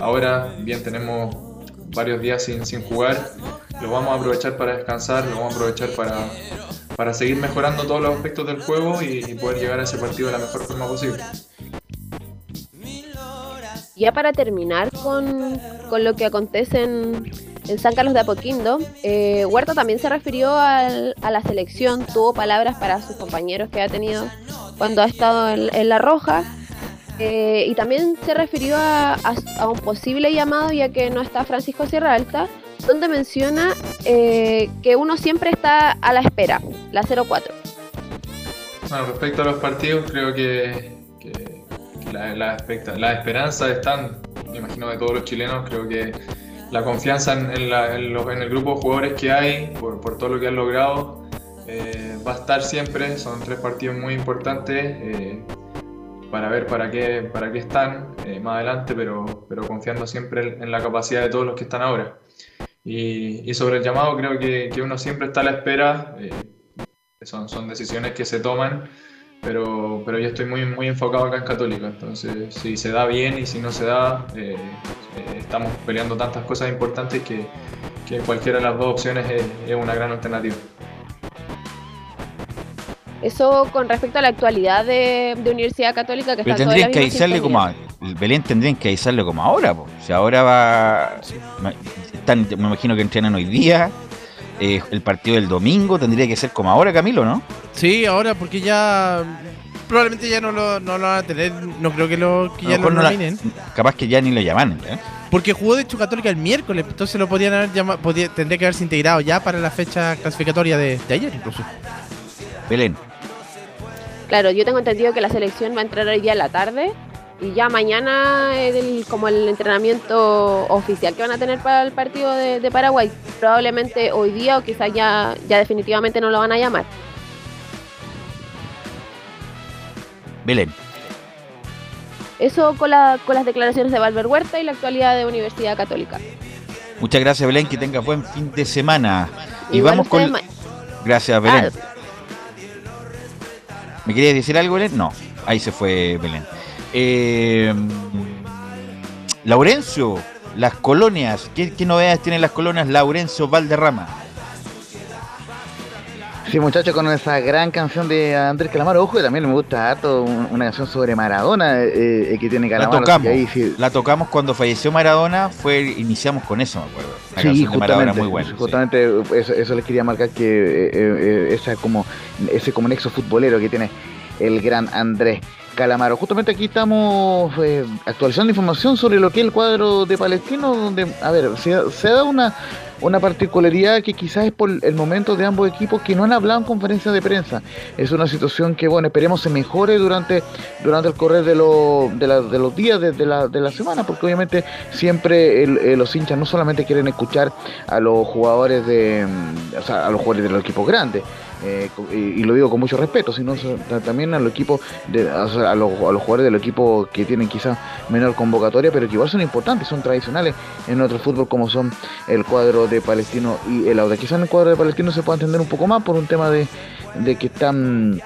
ahora bien tenemos varios días sin, sin jugar, lo vamos a aprovechar para descansar, lo vamos a aprovechar para, para seguir mejorando todos los aspectos del juego y, poder llegar a ese partido de la mejor forma posible. Ya para terminar con, con lo que acontece en, en San Carlos de Apoquindo, eh, Huerta también se refirió a la selección, tuvo palabras para sus compañeros que ha tenido cuando ha estado en, La Roja. Eh, y también se refirió a, un posible llamado, ya que no está Francisco Sierra Alta, donde menciona eh, que uno siempre está a la espera, la 0-4. Bueno, respecto a los partidos, creo que, que la, la, la, esperanza están, me imagino, de todos los chilenos. Creo que la confianza en, en, la, en, los, en el grupo de jugadores que hay, por, por todo lo que han logrado, eh, va a estar siempre. Son tres partidos muy importantes. Eh, para ver para qué, para qué están eh, más adelante, pero, pero confiando siempre en la capacidad de todos los que están ahora. Y, y sobre el llamado, creo que, que, uno siempre está a la espera, eh, son, son decisiones que se toman, pero, pero yo estoy muy, muy enfocado acá en Católica, entonces si se da bien y si no se da, eh, estamos peleando tantas cosas importantes que, que cualquiera de las dos opciones es, es una gran alternativa. Eso con respecto a la actualidad de, de Universidad Católica que Pero está tendrían que avisarle como a, el Belén tendrían que avisarle como ahora, po. si ahora va están, me imagino que entrenan hoy día. Eh, el partido del domingo tendría que ser como ahora, Camilo, ¿no? Sí, ahora porque ya probablemente ya no lo, no lo van a tener, no creo que lo que ya lo nominen. La, capaz que ya ni lo llaman, ¿eh? Porque jugó de hecho Católica el miércoles, entonces lo podrían haber llamado, podría, tendría que haberse integrado ya para la fecha clasificatoria de, de ayer incluso. Belén. Claro, yo tengo entendido que la selección va a entrar hoy día en la tarde y ya mañana es el, como el entrenamiento oficial que van a tener para el partido de, de, Paraguay. Probablemente hoy día o quizás ya, ya definitivamente no lo van a llamar. Belén. Eso con, la, con las declaraciones de Valver Huerta y la actualidad de Universidad Católica. Muchas gracias Belén, que tenga buen fin de semana. Y vamos con... Gracias Belén. Ah. ¿Me querías decir algo, Belén? No, ahí se fue Belén. Eh, Laurencio, las colonias, ¿qué, ¿qué, novedades tienen las colonias Laurencio Valderrama? Sí, muchachos, con esa gran canción de Andrés Calamaro, ojo, y también me gusta harto una canción sobre Maradona eh, que tiene Calamaro. La tocamos, ahí, sí. la tocamos cuando falleció Maradona, fue iniciamos con eso, me acuerdo. La sí, justamente, muy buena, justamente sí. eso, eso, les quería marcar que eh, eh, esa como, ese como nexo futbolero que tiene el gran Andrés Calamaro. Justamente aquí estamos eh, actualizando información sobre lo que es el cuadro de Palestino, donde, a ver, se, se dado una, una particularidad que quizás es por el momento de ambos equipos que no han hablado en conferencia de prensa. Es una situación que, bueno, esperemos se mejore durante, durante el correr de, lo, de, la, de los días de, la, de la semana, porque obviamente siempre eh, los hinchas no solamente quieren escuchar a los jugadores de, o sea, a los jugadores de los equipos grandes, eh, y, y, lo digo con mucho respeto, sino también a los equipos, de, a, los, a los jugadores del equipo que tienen quizás menor convocatoria, pero que igual son importantes, son tradicionales en otro fútbol como son el cuadro de Palestino y el Auda. Quizás en el cuadro de Palestino se pueda entender un poco más por un tema de, de que están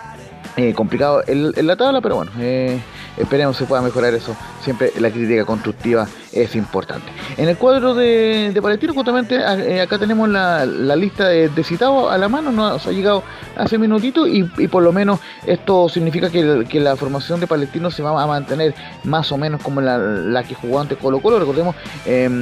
eh, complicado en, la tabla, pero bueno, eh, esperemos se pueda mejorar eso. Siempre la crítica constructiva es importante. En el cuadro de, Palestino, justamente eh, acá tenemos la, lista de, citados a la mano, nos ha llegado hace minutito y, por lo menos esto significa que, la formación de Palestino se va a mantener más o menos como la, que jugó antes Colo Colo. Recordemos,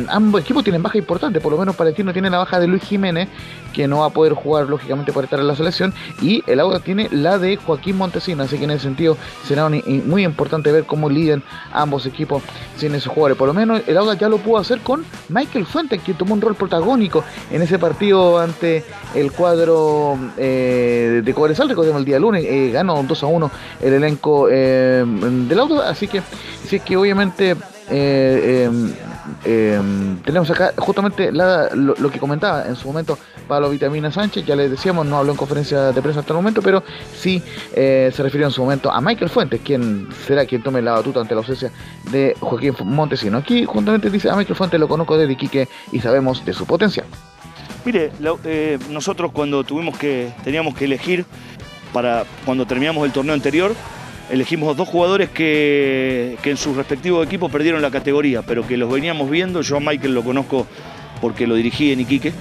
ambos equipos tienen baja importante, por lo menos Palestino tiene la baja de Luis Jiménez, que no va a poder jugar lógicamente por estar en la selección, y el Auda tiene la de Joaquín Montesino, así que en ese sentido será muy importante ver cómo lidian ambos equipos sin esos jugadores. Por lo menos el Auda ya lo pudo hacer con Michael Fuentes, que tomó un rol protagónico en ese partido ante el cuadro eh, de Cobresal, recordemos el día lunes, eh, ganó 2 a 1 el elenco eh, del Auda, así que si es que obviamente eh, em, em, tenemos acá justamente lo, que comentaba en su momento Pablo Vitamina Sánchez, ya les decíamos, no habló en conferencia de prensa hasta el momento, pero sí eh, se refirió en su momento a Michael Fuentes, quien será quien tome la batuta ante la ausencia de Joaquín Montesino. Aquí justamente dice a Michael Fuentes lo conozco desde Iquique y sabemos de su potencial. Mire, eh, nosotros cuando tuvimos que, teníamos que elegir para cuando terminamos el torneo anterior, elegimos dos jugadores que, en sus respectivos equipos perdieron la categoría, pero que los veníamos viendo. Yo a Michael lo conozco porque lo dirigí en Iquique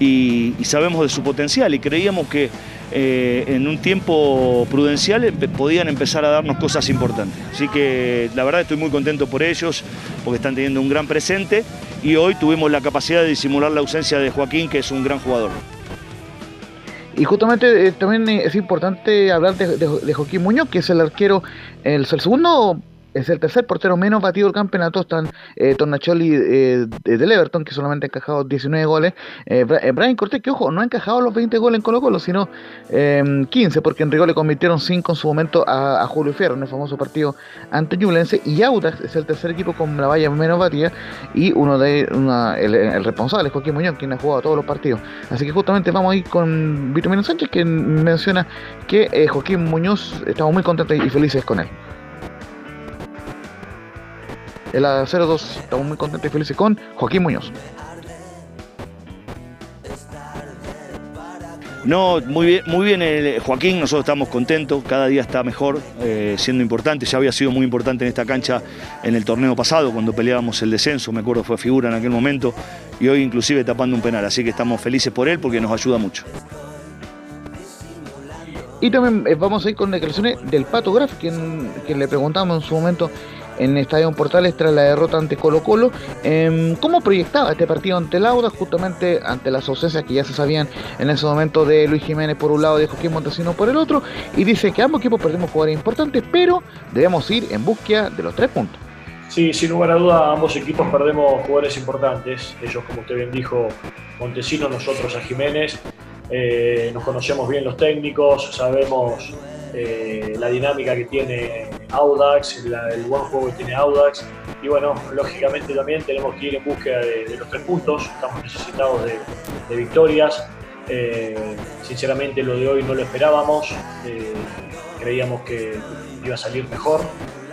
y, sabemos de su potencial y creíamos que eh, en un tiempo prudencial podían empezar a darnos cosas importantes. Así que la verdad estoy muy contento por ellos porque están teniendo un gran presente y hoy tuvimos la capacidad de disimular la ausencia de Joaquín, que es un gran jugador. Y justamente eh, también es importante hablar de, Joaquín Muñoz, que es el arquero, el, el segundo es el tercer portero menos batido del campeonato. Están eh, Tornacholi eh, del Everton, que solamente ha encajado 19 goles. Eh, eh, Brian Cortés, que ojo, no ha encajado los 20 goles en Colo Colo, sino 15, porque en rigor le convirtieron 5 en su momento a, Julio Fierro en el famoso partido ante. Y Audax es el tercer equipo con la valla menos batida. Y uno de el, responsable es Joaquín Muñoz, quien ha jugado todos los partidos. Así que justamente vamos a ir con Vitamina Sánchez, que menciona que Joaquín Muñoz, estamos muy contentos y felices con él. El a 02 estamos muy contentos y felices con Joaquín Muñoz. No, muy bien, muy bien eh, Joaquín, nosotros estamos contentos, cada día está mejor, eh, siendo importante, ya había sido muy importante en esta cancha en el torneo pasado, cuando peleábamos el descenso, me acuerdo fue figura en aquel momento, y hoy inclusive tapando un penal, así que estamos felices por él porque nos ayuda mucho. Y también eh, vamos a ir con declaraciones del Pato Graf, quien, quien le preguntamos en su momento en Estadio Portales tras la derrota ante Colo Colo. Em, ¿Cómo proyectaba este partido ante Lauda, justamente ante las ausencias que ya se sabían en ese momento de Luis Jiménez por un lado y de Joaquín Montesino por el otro? Y dice que ambos equipos perdimos jugadores importantes, pero debemos ir en búsqueda de los tres puntos. Sí, sin lugar a duda, ambos equipos perdemos jugadores importantes. Ellos, como usted bien dijo, Montesino, nosotros a Jiménez. Eh, nos conocemos bien los técnicos, sabemos eh, la dinámica que tiene Audax, el buen juego que tiene Audax. Y bueno, lógicamente también tenemos que ir en búsqueda de, los tres puntos, estamos necesitados de, victorias. Eh, sinceramente lo de hoy no lo esperábamos, eh, creíamos que iba a salir mejor,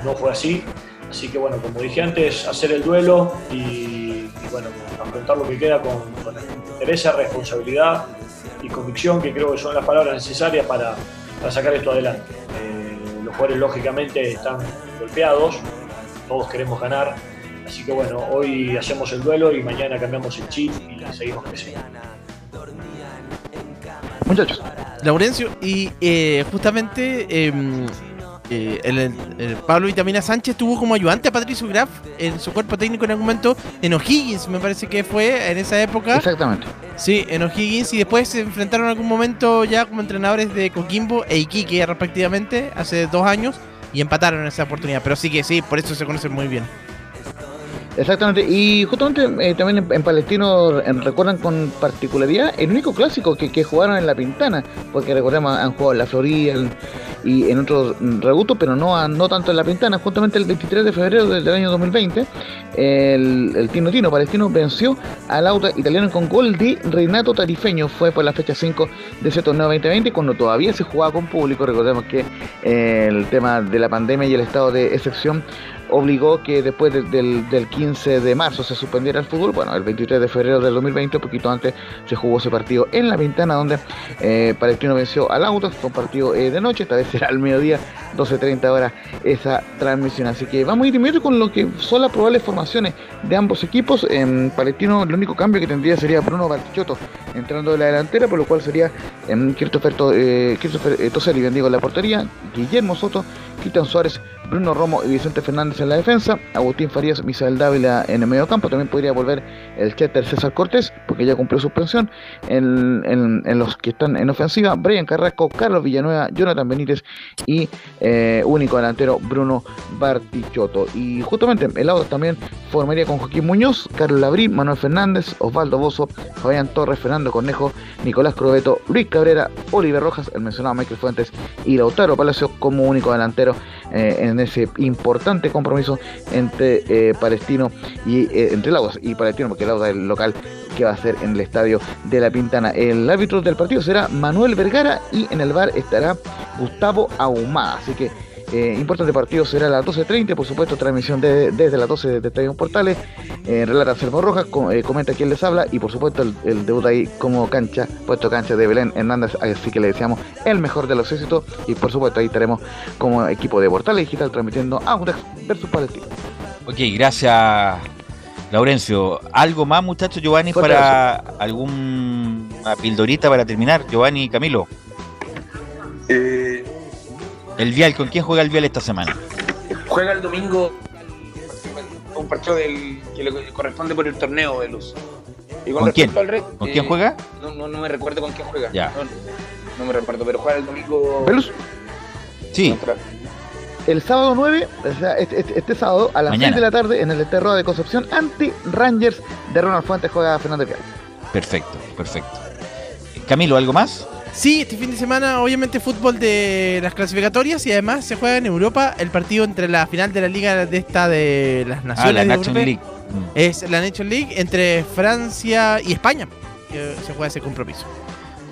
no fue así. Así que bueno, como dije antes, hacer el duelo y, bueno, afrontar lo que queda con, con interés, responsabilidad y convicción, que creo que son las palabras necesarias para, para sacar esto adelante. Los jugadores lógicamente están golpeados, todos queremos ganar, así que bueno, hoy hacemos el duelo y mañana cambiamos el chip y seguimos creciendo. Muchachos. Laurencio, y eh, justamente em, eh, el, Pablo Vitamina Sánchez tuvo como ayudante a Patricio Graf en su cuerpo técnico en algún momento en O'Higgins, me parece que fue en esa época. Exactamente. Sí, en O'Higgins y después se enfrentaron en algún momento ya como entrenadores de Coquimbo e Iquique respectivamente hace dos años y empataron en esa oportunidad. Pero sí que sí, por eso se conocen muy bien. Exactamente, y justamente eh, también en, en Palestino recuerdan con particularidad el único clásico que, jugaron en La Pintana, porque recordemos han jugado en La Florida y en otros reductos, pero no, a- no tanto en La Pintana. Justamente el 23 de febrero del, del año 2020, el, el Tino Tino Palestino venció al auto italiano con gol de Renato Tarifeño. Fue por la fecha 5 de ese torneo 2020, cuando todavía se jugaba con público. Recordemos que eh, el tema de la pandemia y el estado de excepción obligó que después de- del, del 15 de marzo se suspendiera el fútbol. Bueno, el 23 de febrero del 2020, un poquito antes, se jugó ese partido en La Pintana, donde eh, Palestino venció al Auto. Fue un partido eh, de noche, esta vez será al mediodía, 12.30 horas, esa transmisión. Así que vamos a ir inmediato con lo que son las probables formaciones de ambos equipos. En Palestino, el único cambio que tendría sería Bruno Bartichotto entrando de la delantera, por lo cual sería em, Christopher, To- eh, Christopher eh, Toselli, bien digo, en la portería, Guillermo Soto, Cristian Suárez, Bruno Romo y Vicente Fernández en la defensa, Agustín Farías, Misael Dávila en el medio campo, también podría volver el cheter César Cortés, porque ya cumplió suspensión, en, en- los que están en ofensiva, Brian Carrasco, Carlos Villanueva, Jonathan Benítez y eh, único delantero Bruno Bartichotto. Y justamente el lado también formaría con Joaquín Muñoz, Carlos Labrí, Manuel Fernández, Osvaldo Bozo, Fabián Torres, Fernando Cornejo, Nicolás Crobeto, Luis Cabrera, Oliver Rojas, el mencionado Michael Fuentes y Lautaro Palacio como único delantero eh, en ese importante compromiso entre eh, Palestino y eh, entre Laudas y Palestino, porque Lauda es el local que va a ser en el estadio de La Pintana. El árbitro del partido será Manuel Vergara y en el bar estará Gustavo Ahumada. Así que eh, importante partido será a las 12.30, por supuesto, transmisión de- desde las 12 de Estadio Portales. Eh, relata Selmo Rojas, eh, comenta quién les habla y por supuesto el, el debut ahí como cancha, puesto cancha de Belén Hernández, así que le deseamos el mejor de los éxitos y por supuesto ahí estaremos como equipo de Portales Digital transmitiendo Audax versus Palestino. Ok, gracias, Laurencio. ¿Algo más, muchachos, Giovanni, Fuerte para alguna pildorita para terminar? Giovanni y Camilo. Eh, El Vial, ¿con quién juega el Vial esta semana? juega el domingo un partido del, que le corresponde por el torneo de luz. Y ¿Con quién? respecto al red, ¿Con eh, quién juega? No, no, no me recuerdo con quién juega. Ya. No, no me recuerdo, pero juega el domingo. ¿Velus? Sí. contra- El sábado 9, o sea, este, este- este sábado a las Mañana. 6 de la tarde en el Eterroa de Concepción ante Rangers de Ronald Fuentes juega Fernando Vial. Perfecto, perfecto. Camilo, ¿algo más? Sí, este fin de semana obviamente fútbol de las clasificatorias y además se juega en Europa el partido entre la final de la liga de esta de las naciones. Ah, la Europa. League. Es la Nation League entre Francia y España. que se juega ese compromiso.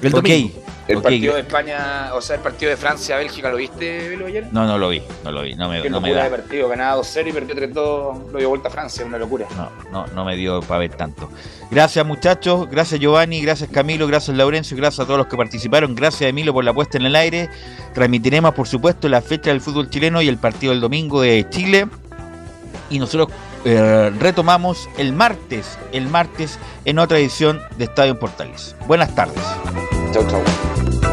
El domingo. El ok. partido de España, o sea, el partido de Francia-Bélgica, ¿lo viste, Velo, ayer? No, no lo vi, no lo vi, no me, Qué no me locura de da. partido, ganaba 2-0 y perdió 3-2, lo dio vuelta a Francia, una locura. No, no, no me dio para ver tanto. Gracias muchachos, gracias Giovanni, gracias Camilo, gracias Laurencio, gracias a todos los que participaron, gracias Emilio por la puesta en el aire. Transmitiremos por supuesto la fecha del fútbol chileno y el partido del domingo de Chile. Y nosotros eh, retomamos el martes, el martes en otra edición de Estadio Portales. Buenas tardes. Chau, chau.